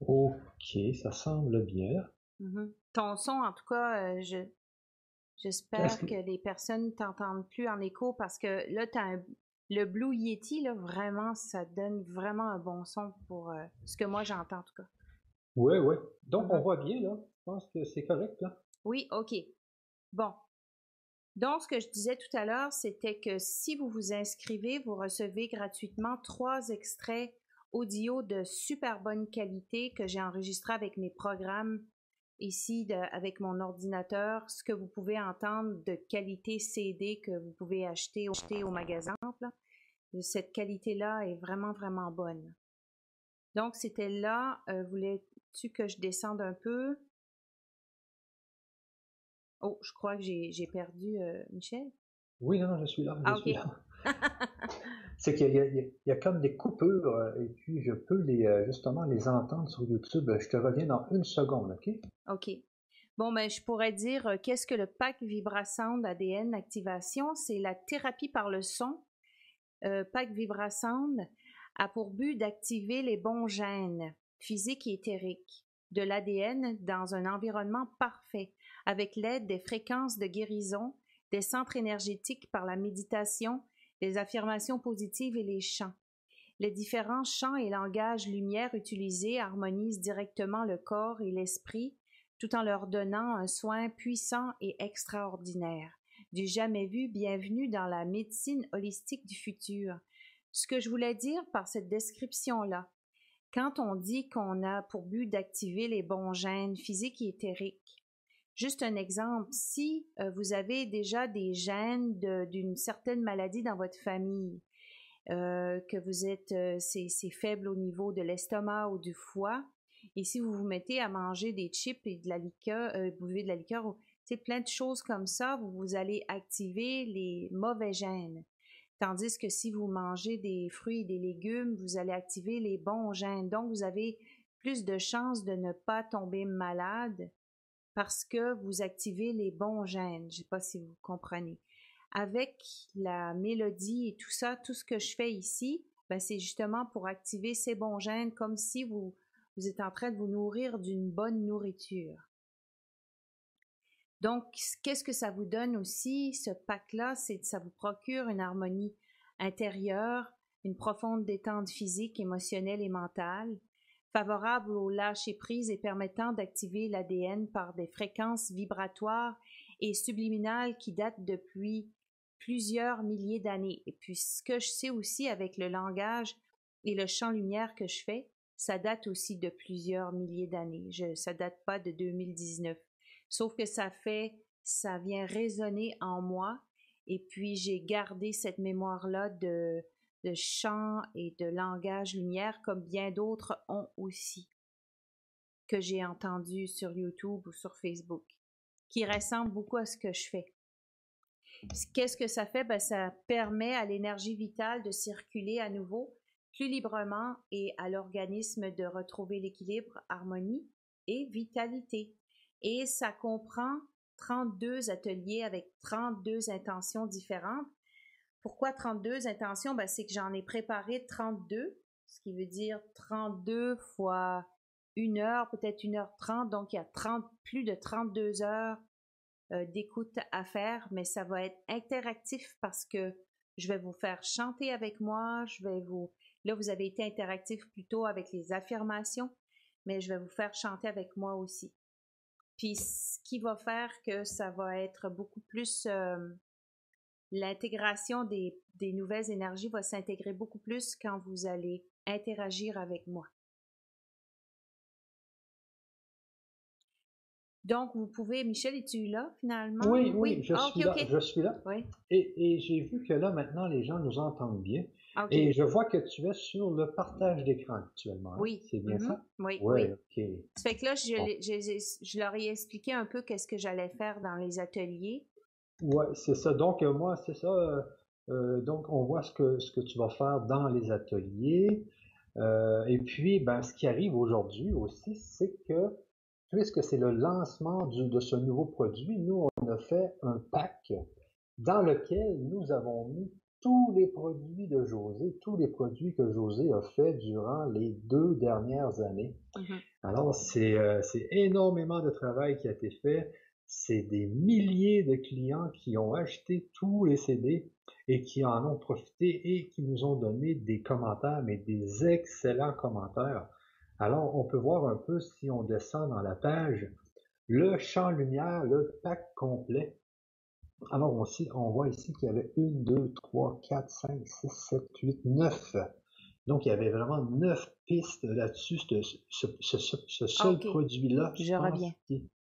Ok, ça semble bien. Mhm. Ton son, en tout cas, euh, je j'espère que... que- les personnes t'entendent plus en écho parce que là, t'as un- le Blue Yeti, là, vraiment, ça donne vraiment un bon son pour euh, ce que moi j'entends en tout cas. Ouais, ouais. Donc, on Mhm. voit bien, là. Je pense que c'est correct, là. Oui, OK. Bon. Donc, ce que je disais tout à l'heure, c'était que si vous vous inscrivez, vous recevez gratuitement trois extraits audio de super bonne qualité que j'ai enregistrés avec mes programmes ici de- avec mon ordinateur, ce que vous pouvez entendre de qualité CD que vous pouvez acheter, acheter au magasin. là. Cette qualité-là est vraiment, vraiment bonne. Donc, c'était là. Euh, Voulais-tu que je descende un peu? Oh, je crois que j'ai perdu euh, Michel. Oui, non, non, je suis là. Je Ah, suis là. C'est qu'il y, a- comme des coupures, euh, et puis je peux les, euh, justement les entendre sur YouTube. Je te reviens dans une seconde, OK? OK. Bon, ben, je pourrais dire euh, qu'est-ce que le pack Vibrasound ADN activation? C'est la thérapie par le son. Euh, pack Vibrasound a pour but d'activer les bons gènes physiques et éthériques de l'ADN dans un environnement parfait avec l'aide des fréquences de guérison, des centres énergétiques par la méditation, les affirmations positives et les chants. Les différents chants et langages lumière utilisés harmonisent directement le corps et l'esprit tout en leur donnant un soin puissant et extraordinaire. Du jamais vu, bienvenue dans la médecine holistique du futur. Ce que je voulais dire par cette description-là, quand on dit qu'on a pour but d'activer les bons gènes physiques et éthériques, juste un exemple, si euh, vous avez déjà des gènes d'une certaine maladie dans votre famille, euh, que vous êtes euh, c'est faible au niveau de l'estomac ou du foie, et si vous vous mettez à manger des chips et de la liqueur, vous buvez de la liqueur, c'est plein de choses comme ça, vous, vous allez activer les mauvais gènes. Tandis que si vous mangez des fruits et des légumes, vous allez activer les bons gènes. Donc, vous avez plus de chances de ne pas tomber malade parce que vous activez les bons gènes. Je ne sais pas si vous comprenez. Avec la mélodie et tout ça, tout ce que je fais ici, ben, c'est justement pour activer ces bons gènes comme si vous, vous êtes en train de vous nourrir d'une bonne nourriture. Donc, qu'est-ce que ça vous donne aussi, ce pack-là? C'est ça vous procure une harmonie intérieure, une profonde détente physique, émotionnelle et mentale, favorable au lâcher-prise et permettant d'activer l'ADN par des fréquences vibratoires et subliminales qui datent depuis plusieurs milliers d'années. Et puis, ce que je sais aussi avec le langage et le champ lumière que je fais, ça date aussi de plusieurs milliers d'années. Je, ça date pas de 2019. Sauf que ça fait, ça vient résonner en moi. Et puis, j'ai gardé cette mémoire-là de, de chant et de langage lumière comme bien d'autres ont aussi, que j'ai entendu sur YouTube ou sur Facebook, qui ressemble beaucoup à ce que je fais. Qu'est-ce que ça fait? Ben, ça permet à l'énergie vitale de circuler à nouveau plus librement et à l'organisme de retrouver l'équilibre, harmonie et vitalité. Et ça comprend 32 ateliers avec 32 intentions différentes. Pourquoi 32 intentions? Ben, c'est que j'en ai préparé 32, ce qui veut dire 32 fois une heure, peut-être une heure 30. Donc, il y a 30, plus de 32 heures euh, d'écoute à faire, mais ça va être interactif parce que je vais vous faire chanter avec moi, je vais vous... Là, vous avez été interactif plutôt avec les affirmations, mais je vais vous faire chanter avec moi aussi. Puis, ce qui va faire que ça va être beaucoup plus... euh, l'intégration des, des nouvelles énergies va s'intégrer beaucoup plus quand vous allez interagir avec moi. Donc, vous pouvez, Michel, es-tu là finalement? Oui, oui, je, Ah, suis, là, je suis là. Oui. Et, et j'ai vu que là, maintenant, les gens nous entendent bien. Ah. Et je vois que tu es sur le partage d'écran actuellement. hein? Oui. C'est bien Mhm. ça? Oui, Oui. OK. Ça fait que là, je, Bon. les- je- je leur ai expliqué un peu qu'est-ce que j'allais faire dans les ateliers. Ouais, c'est ça. Donc, euh, moi, c'est ça. euh, euh, donc, on voit ce que, ce que tu vas faire dans les ateliers. Euh, et puis, ben, ce qui arrive aujourd'hui aussi, c'est que, puisque c'est le lancement du- de ce nouveau produit, nous, on a fait un pack dans lequel nous avons mis tous les produits de José, tous les produits que José a fait durant les deux dernières années. Mhm. Alors, c'est euh, c'est énormément de travail qui a été fait. C'est des milliers de clients qui ont acheté tous les CD et qui en ont profité et qui nous ont donné des commentaires, mais des excellents commentaires. Alors, on peut voir un peu si on descend dans la page le champ lumière, le pack complet. Alors, on, on voit ici qu'il y avait une, deux, trois, quatre, cinq, six, sept, huit, neuf. Donc, il y avait vraiment neuf pistes là-dessus, ce, ce, ce- ce- seul Ok. produit-là. Je pense reviens.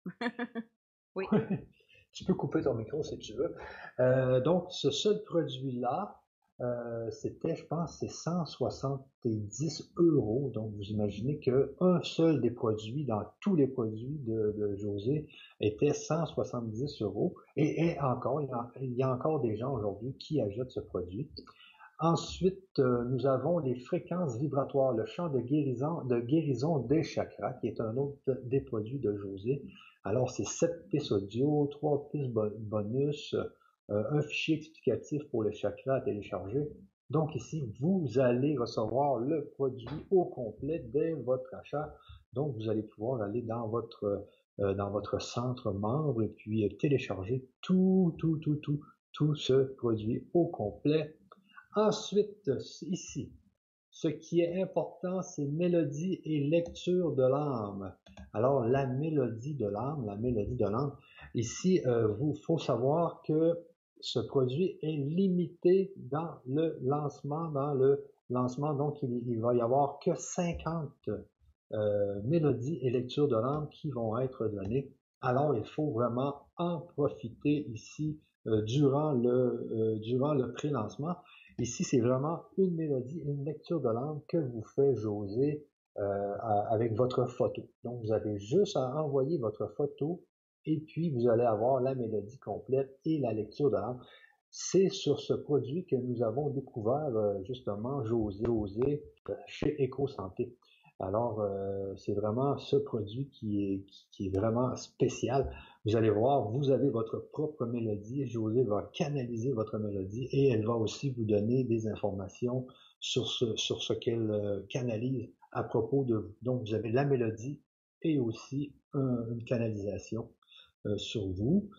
tu peux couper ton micro si tu veux. Euh, donc, ce seul produit-là, euh, c'était, je pense, c'est 170 euros. Donc, vous imaginez qu'un seul des produits, dans tous les produits de, José, était 170 euros. Et, encore, il y, a, il y a encore des gens aujourd'hui qui achètent ce produit. Ensuite, euh, nous avons les fréquences vibratoires, le champ de guérison, de guérison des chakras, qui est un autre des produits de José. Alors, c'est 7 pistes audio, 3 pistes bo- bonus, euh, un fichier explicatif pour les chakras à télécharger. Donc ici, vous allez recevoir le produit au complet dès votre achat. Donc, vous allez pouvoir aller dans votre, euh, dans votre centre membre et puis euh, télécharger tout, tout, tout, tout, tout ce produit au complet. Ensuite, ici, ce qui est important, c'est mélodie et lecture de l'âme. Alors, la mélodie de l'âme, la mélodie de l'âme, ici, euh, vous faut savoir que ce produit est limité dans le lancement, dans le lancement, donc il, il va y avoir que 50 euh, mélodies et lectures de l'âme qui vont être données. Alors, il faut vraiment en profiter ici euh, durant le, euh, durant le pré-lancement. Ici, c'est vraiment une mélodie, une lecture de langue que vous fait José euh, avec votre photo. Donc, vous avez juste à envoyer votre photo et puis vous allez avoir la mélodie complète et la lecture de langue. C'est sur ce produit que nous avons découvert euh, justement José, José euh, chez EcoSanté. Alors, euh, c'est vraiment ce produit qui est, qui, est vraiment spécial. Vous allez voir, vous avez votre propre mélodie. José va canaliser votre mélodie et elle va aussi vous donner des informations sur ce, sur ce qu'elle euh, canalise à propos de vous. Donc, vous avez la mélodie et aussi un- une canalisation euh, sur vous.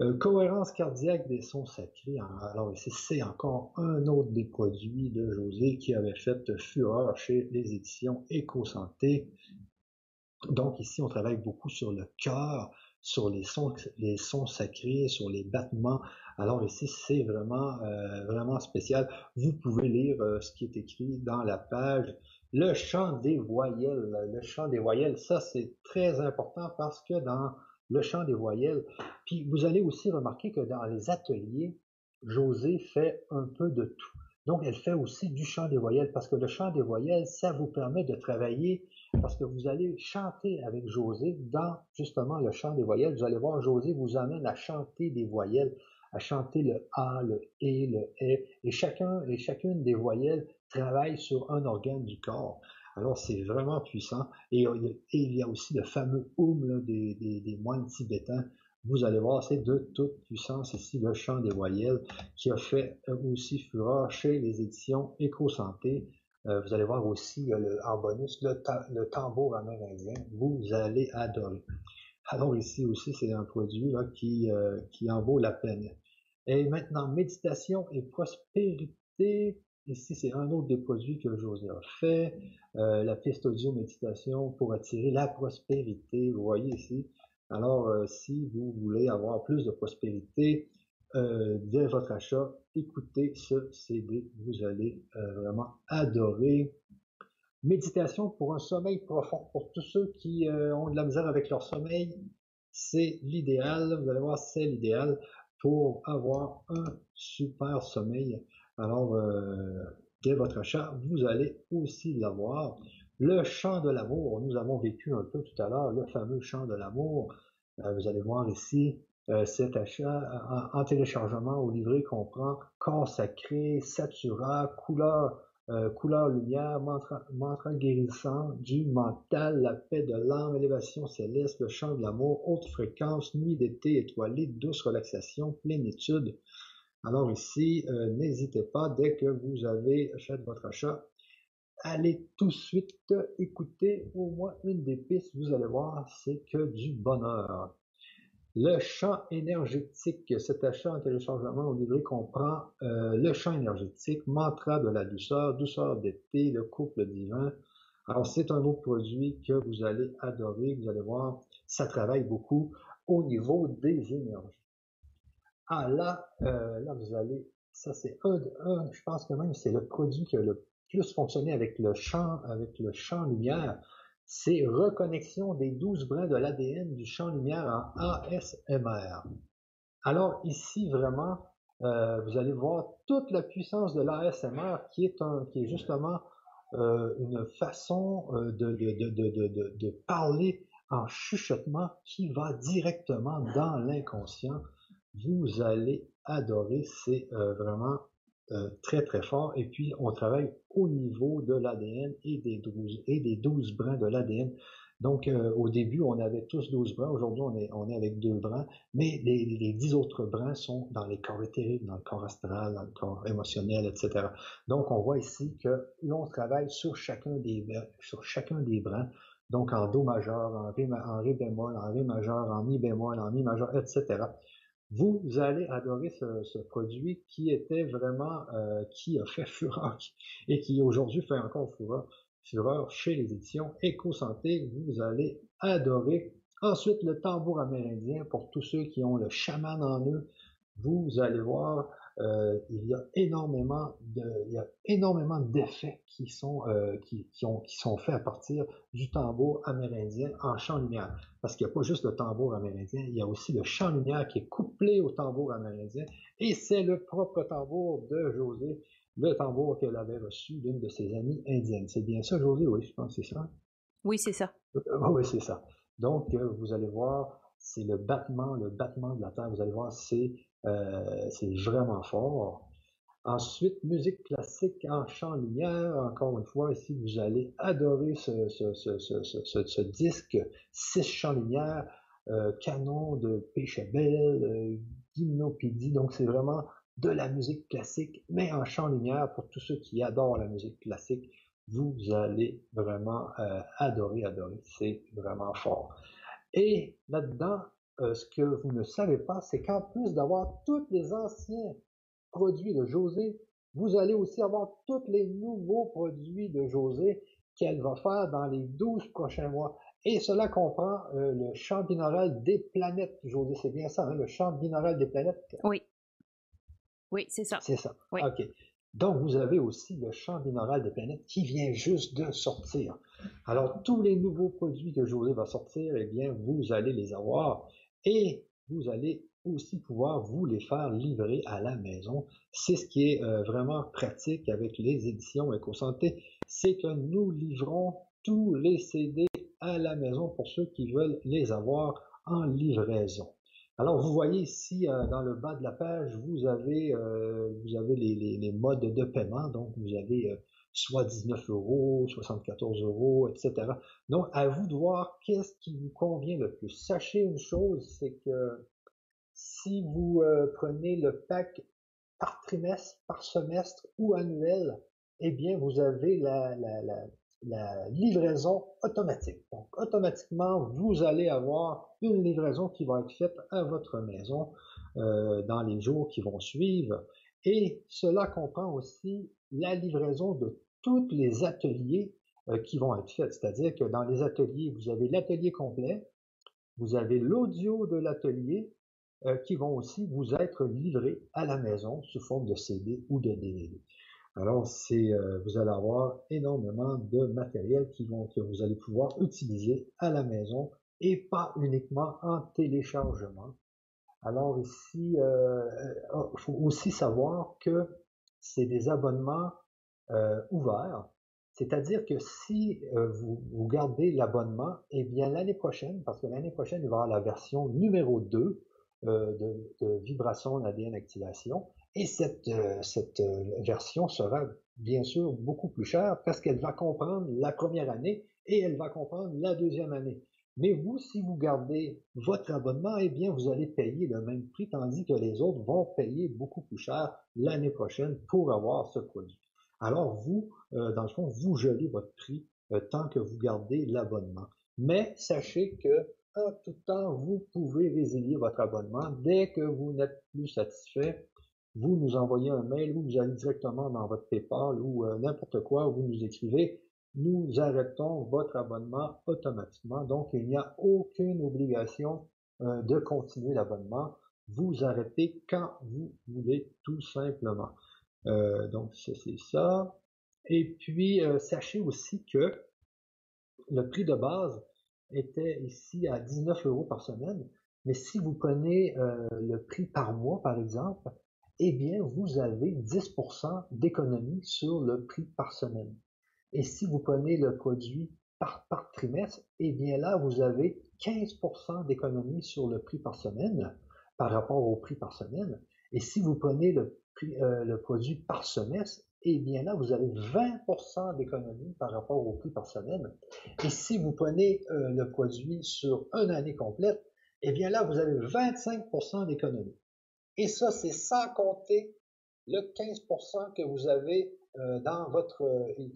Euh, cohérence cardiaque des sons sacrés. hein. Alors ici, c'est encore un autre des produits de José qui avait fait fureur chez les éditions Éco-Santé. Donc ici, on travaille beaucoup sur le cœur, sur les sons, les sons sacrés, sur les battements. Alors ici, c'est vraiment, euh, vraiment spécial. Vous pouvez lire euh, ce qui est écrit dans la page. Le chant des voyelles. Le chant des voyelles, ça c'est très important parce que dans le chant des voyelles, puis vous allez aussi remarquer que dans les ateliers, José fait un peu de tout. Donc, elle fait aussi du chant des voyelles parce que le chant des voyelles, ça vous permet de travailler parce que vous allez chanter avec José dans justement le chant des voyelles. Vous allez voir, José vous amène à chanter des voyelles, à chanter le A, le E, le E, et chacun et chacune des voyelles travaille sur un organe du corps. Alors, c'est vraiment puissant. Et, euh, il y a- et il y a aussi le fameux Oum des, moines tibétains. Vous allez voir, c'est de toute puissance ici, le chant des voyelles, qui a fait euh, aussi fureur chez les éditions Éco-Santé. Euh, vous allez voir aussi en bonus le, ta- le tambour amérindien. Vous allez adorer. Alors ici aussi, c'est un produit qui en vaut la peine. Et maintenant, méditation et prospérité. Ici, c'est un autre des produits que José a fait. Euh, la piste audio méditation pour attirer la prospérité. Vous voyez ici. Alors, euh, si vous voulez avoir plus de prospérité, euh, dès votre achat, écoutez ce CD. Vous allez euh, vraiment adorer. Méditation pour un sommeil profond. Pour tous ceux qui euh, ont de la misère avec leur sommeil, c'est l'idéal. Vous allez voir, c'est l'idéal pour avoir un super sommeil. Alors, dès votre achat, vous allez aussi l'avoir. Le chant de l'amour, nous avons vécu un peu tout à l'heure le fameux chant de l'amour. vous allez voir ici, euh, cet achat en, téléchargement au livret comprend corps sacré, satura, couleur, euh, couleur lumière, mantra, mantra guérissant, du mental, la paix de l'âme, élévation céleste, le chant de l'amour, haute fréquence, nuit d'été étoilée, douce relaxation, plénitude. Alors ici, euh, n'hésitez pas, dès que vous avez fait votre achat, allez tout de suite écouter au moins une des pistes, vous allez voir, c'est que du bonheur. Le champ énergétique, cet achat en téléchargement au livret comprend euh, le champ énergétique, mantra de la douceur, douceur d'été, le couple divin. Alors c'est un autre produit que vous allez adorer, vous allez voir, ça travaille beaucoup au niveau des énergies. Ah là, euh, là vous allez, ça c'est un, je pense que même c'est le produit qui a le plus fonctionné avec le champ, avec le champ lumière c'est reconnexion des douze brins de l'ADN du champ lumière en ASMR. Alors ici vraiment, euh, vous allez voir toute la puissance de l'ASMR qui est un, qui est justement euh, une façon de, de, de, de, parler en chuchotement qui va directement dans l'inconscient. Vous allez adorer, c'est vraiment euh, très très fort. Et puis on travaille au niveau de l'ADN et des 12 et des 12 brins de l'ADN. Donc euh, au début on avait tous 12 brins, aujourd'hui on est, avec deux brins, mais les, les 10 autres brins sont dans les corps éthériques, dans le corps astral, dans le corps émotionnel, etc. Donc on voit ici que l'on travaille sur chacun des brins. Donc en Do majeur, en en Ré bémol, en Ré majeur, en Mi bémol, en Mi majeur, etc vous allez adorer ce, produit qui était vraiment, euh, qui a fait fureur et qui aujourd'hui fait encore fureur, chez les éditions Éco-Santé. Vous allez adorer. Ensuite, le tambour amérindien pour tous ceux qui ont le chaman en eux. Vous allez voir, euh, il y a énormément de, il y a énormément d'effets qui sont euh, qui, qui, ont, qui sont faits à partir du tambour amérindien en champ lumière. Parce qu'il n'y a pas juste le tambour amérindien, il y a aussi le champ lumière qui est couplé au tambour amérindien, et c'est le propre tambour de José, le tambour qu'elle avait reçu d'une de ses amies indiennes. C'est bien ça, José? Oui, je pense que c'est ça. Oui, c'est ça. Euh, oui, c'est ça. Donc, vous allez voir, c'est le battement, le battement de la terre. Vous allez voir, c'est c'est vraiment fort. Ensuite, musique classique en chant lumière. Encore une fois, ici, vous allez adorer ce, disque, six chants lumière, euh, canon de Péchabel, euh. Donc, c'est vraiment de la musique classique, mais en chant lumière. Pour tous ceux qui adorent la musique classique, vous allez vraiment euh, adorer, adorer. C'est vraiment fort. Et là-dedans, euh, ce que vous ne savez pas, c'est qu'en plus d'avoir tous les anciens produits de José, vous allez aussi avoir tous les nouveaux produits de José qu'elle va faire dans les 12 prochains mois. Et cela comprend euh, le champ binaural des planètes, José. C'est bien ça, hein, le champ binaural des planètes? Oui. Oui, c'est ça. C'est ça. Oui. OK. Donc, vous avez aussi le champ binaural des planètes qui vient juste de sortir. Alors, tous les nouveaux produits que José va sortir, eh bien, vous allez les avoir et vous allez aussi pouvoir vous les faire livrer à la maison. C'est ce qui est euh, vraiment pratique avec les éditions EcoSanté, c'est que nous livrons tous les CD à la maison pour ceux qui veulent les avoir en livraison. Alors vous voyez ici euh, dans le bas de la page, vous avez euh, vous avez les, les, modes de paiement. Donc vous avez soit 19 euros, 74 euros, etc. Donc, à vous de voir qu'est-ce qui vous convient le plus. Sachez une chose, c'est que si vous euh, prenez le pack par trimestre, par semestre ou annuel, eh bien, vous avez la, la, livraison automatique. Donc, automatiquement, vous allez avoir une livraison qui va être faite à votre maison euh, dans les jours qui vont suivre. Et cela comprend aussi la livraison de tous les ateliers euh, qui vont être faits. C'est-à-dire que dans les ateliers, vous avez l'atelier complet, vous avez l'audio de l'atelier, euh, qui vont aussi vous être livrés à la maison sous forme de CD ou de DVD. Alors, c'est, euh, vous allez avoir énormément de matériel qui vont, que vous allez pouvoir utiliser à la maison et pas uniquement en téléchargement. Alors ici, il euh, faut aussi savoir que c'est des abonnements ouverts c'est-à-dire que si euh, vous, gardez l'abonnement, eh bien l'année prochaine, parce que l'année prochaine, il va y avoir la version numéro 2 euh, de, de, vibration ADN activation, et cette, euh, cette version sera bien sûr beaucoup plus chère parce qu'elle va comprendre la première année et elle va comprendre la deuxième année. Mais vous, si vous gardez votre abonnement, eh bien, vous allez payer le même prix, tandis que les autres vont payer beaucoup plus cher l'année prochaine pour avoir ce produit. Alors vous, euh, dans le fond, vous gelez votre prix euh, tant que vous gardez l'abonnement. Mais sachez que en tout temps, vous pouvez résilier votre abonnement. Dès que vous n'êtes plus satisfait, vous nous envoyez un mail ou vous allez directement dans votre PayPal ou euh, n'importe quoi, vous nous écrivez, nous arrêtons votre abonnement automatiquement. Donc, il n'y a aucune obligation de continuer l'abonnement. Vous arrêtez quand vous voulez, tout simplement. Euh, donc, c'est ça. Et puis, euh, sachez aussi que le prix de base était ici à 19 euros par semaine. Mais si vous prenez euh, le prix par mois, par exemple, eh bien, vous avez 10% d'économie sur le prix par semaine. Et si vous prenez le produit par, trimestre, eh bien là, vous avez 15% d'économie sur le prix par semaine par rapport au prix par semaine. Et si vous prenez le euh, le produit par semestre, eh bien là, vous avez 20% d'économie par rapport au prix par semaine. Et si vous prenez euh, le produit sur une année complète, eh bien là, vous avez 25% d'économie. Et ça, c'est sans compter le 15% que vous avez dans votre,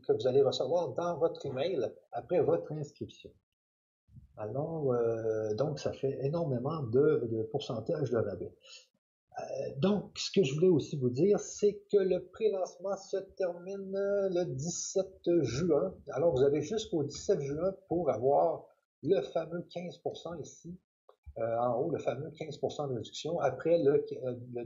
que vous allez recevoir dans votre email après votre inscription. Alors, donc, ça fait énormément de, pourcentage de rabais. Euh, donc, ce que je voulais aussi vous dire, c'est que le pré-lancement se termine euh, le 17 juin. Alors, vous avez jusqu'au 17 juin pour avoir le fameux 15% ici, euh, en haut, le fameux 15% de réduction. Après le,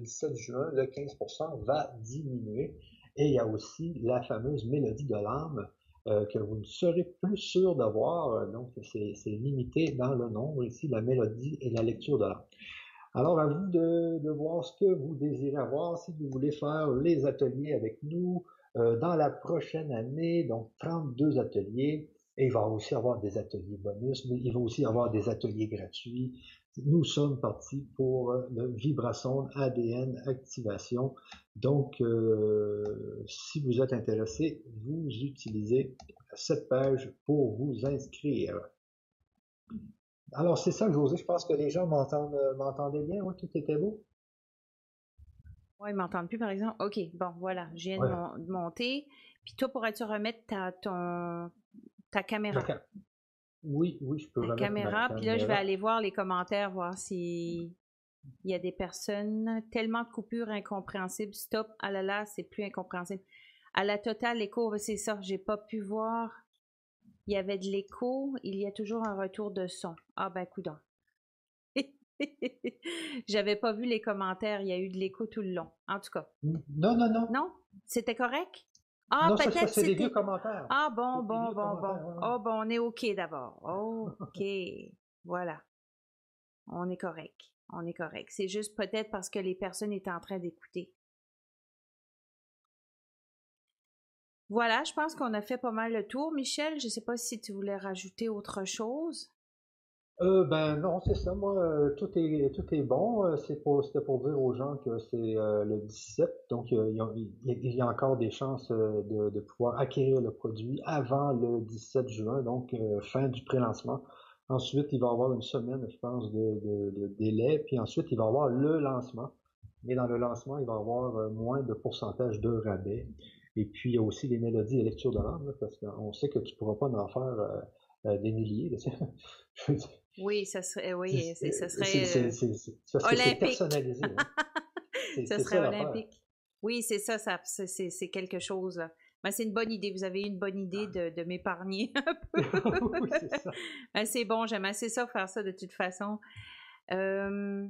17 juin, le 15% va diminuer. Et il y a aussi la fameuse mélodie de l'âme que vous ne serez plus sûr d'avoir. donc, c'est limité dans le nombre ici, la mélodie et la lecture de l'âme. Alors, à vous de, voir ce que vous désirez avoir, si vous voulez faire les ateliers avec nous euh, dans la prochaine année, donc 32 ateliers, et il va aussi avoir des ateliers bonus, mais il va aussi avoir des ateliers gratuits. Nous sommes partis pour euh, le vibration ADN activation. Donc, euh, si vous êtes intéressé, vous utilisez cette page pour vous inscrire. Alors, c'est ça, José. Je pense que les gens euh, m'entendaient bien. Oui, tout était beau. Oui, ils m'entendent plus, par exemple. OK, bon, voilà. Je viens de, monter. Puis toi, pourrais-tu remettre ta, ton, ta caméra? Oui, oui, je peux ta caméra. Puis là, je vais aller voir les commentaires, voir si il y a des personnes. Tellement de coupures incompréhensibles. Stop. Ah là là, c'est plus incompréhensible. À la totale, les cours, c'est ça. J'ai pas pu voir il y avait de l'écho, il y a toujours un retour de son. Ah ben coudon. J'avais pas vu les commentaires, il y a eu de l'écho tout le long. En tout cas. Non, non, non. Non? C'était correct? Ah, peut-être c'est des vieux commentaires. Ah bon, bon, bon, bon. Oh bon, on est OK d'abord. OK. voilà. On est correct. On est correct. C'est juste peut-être parce que les personnes étaient en train d'écouter. Voilà, je pense qu'on a fait pas mal le tour. Michel, je ne sais pas si tu voulais rajouter autre chose. Euh, ben non, c'est ça. Moi, euh, tout est tout est bon. Euh, c'est pour c'était pour dire aux gens que c'est le 17, donc il y, a, encore des chances de, pouvoir acquérir le produit avant le 17 juin, donc fin du pré-lancement. Ensuite, il va y avoir une semaine, je pense, de, de, délai, puis ensuite il va y avoir le lancement. Mais dans le lancement, il va y avoir moins de pourcentage de rabais. Et puis, il y a aussi les mélodies et lectures de l'âme, parce qu'on sait que tu pourras pas en faire euh, euh, des milliers. oui, ça serait, oui, ça serait olympique. personnalisé. ça serait olympique. Oui, c'est ça, ça c'est quelque chose. Ben, c'est une bonne idée. Vous avez une bonne idée de, de m'épargner un peu. oui, c'est ben, bon, j'aime assez ça faire ça de toute façon. Euh,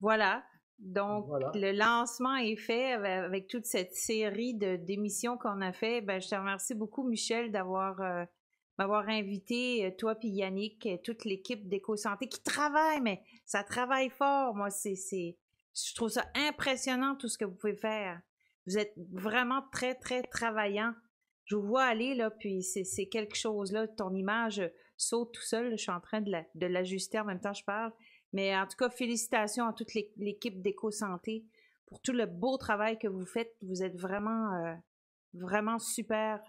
Voilà. Donc, le lancement est fait avec, toute cette série de d'émissions qu'on a fait. Ben, je te remercie beaucoup, Michel, d'avoir euh, m'avoir invité, euh, toi puis Yannick, toute l'équipe d'EcoSanté qui travaille, mais ça travaille fort. Moi, c'est, c'est, je trouve ça impressionnant tout ce que vous pouvez faire. Vous êtes vraiment très, très travaillant. Je vous vois aller, là, puis c'est, quelque chose, là. Ton image saute tout seul. Je suis en train de, l'ajuster en même temps je parle. Mais en tout cas, félicitations à toute l'équipe d'EcoSanté pour tout le beau travail que vous faites. Vous êtes vraiment, euh, vraiment super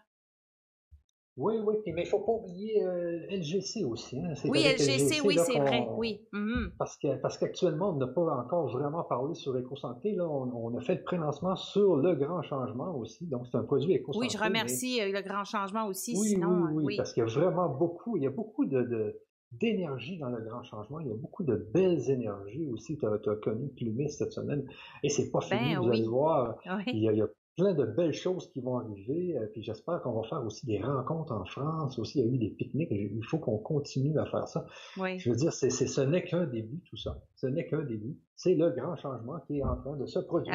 oui, oui, mais il ne faut pas oublier euh, LGC aussi. Hein. Oui, LGC, oui, c'est vrai, oui. Mm-hmm. Parce que parce qu'actuellement, on n'a pas encore vraiment parlé sur EcoSanté. Là, on, a fait le pré-lancement sur le grand changement aussi. Donc, c'est un produit EcoSanté. Oui, je remercie euh, le grand changement aussi. Oui, sinon, oui, oui, parce qu'il y a vraiment beaucoup, il y a beaucoup de, d'énergie dans le grand changement. Il y a beaucoup de belles énergies aussi. Tu as, connu Plumis cette semaine. Et c'est pas fini, ben vous allez voir. Il, y a, plein de belles choses qui vont arriver. Euh, puis j'espère qu'on va faire aussi des rencontres en France. Aussi, il y a eu des pique-niques. Il faut qu'on continue à faire ça. Je veux dire, c'est, ce n'est qu'un début, tout ça. Ce n'est qu'un début. C'est le grand changement qui est en train de se produire.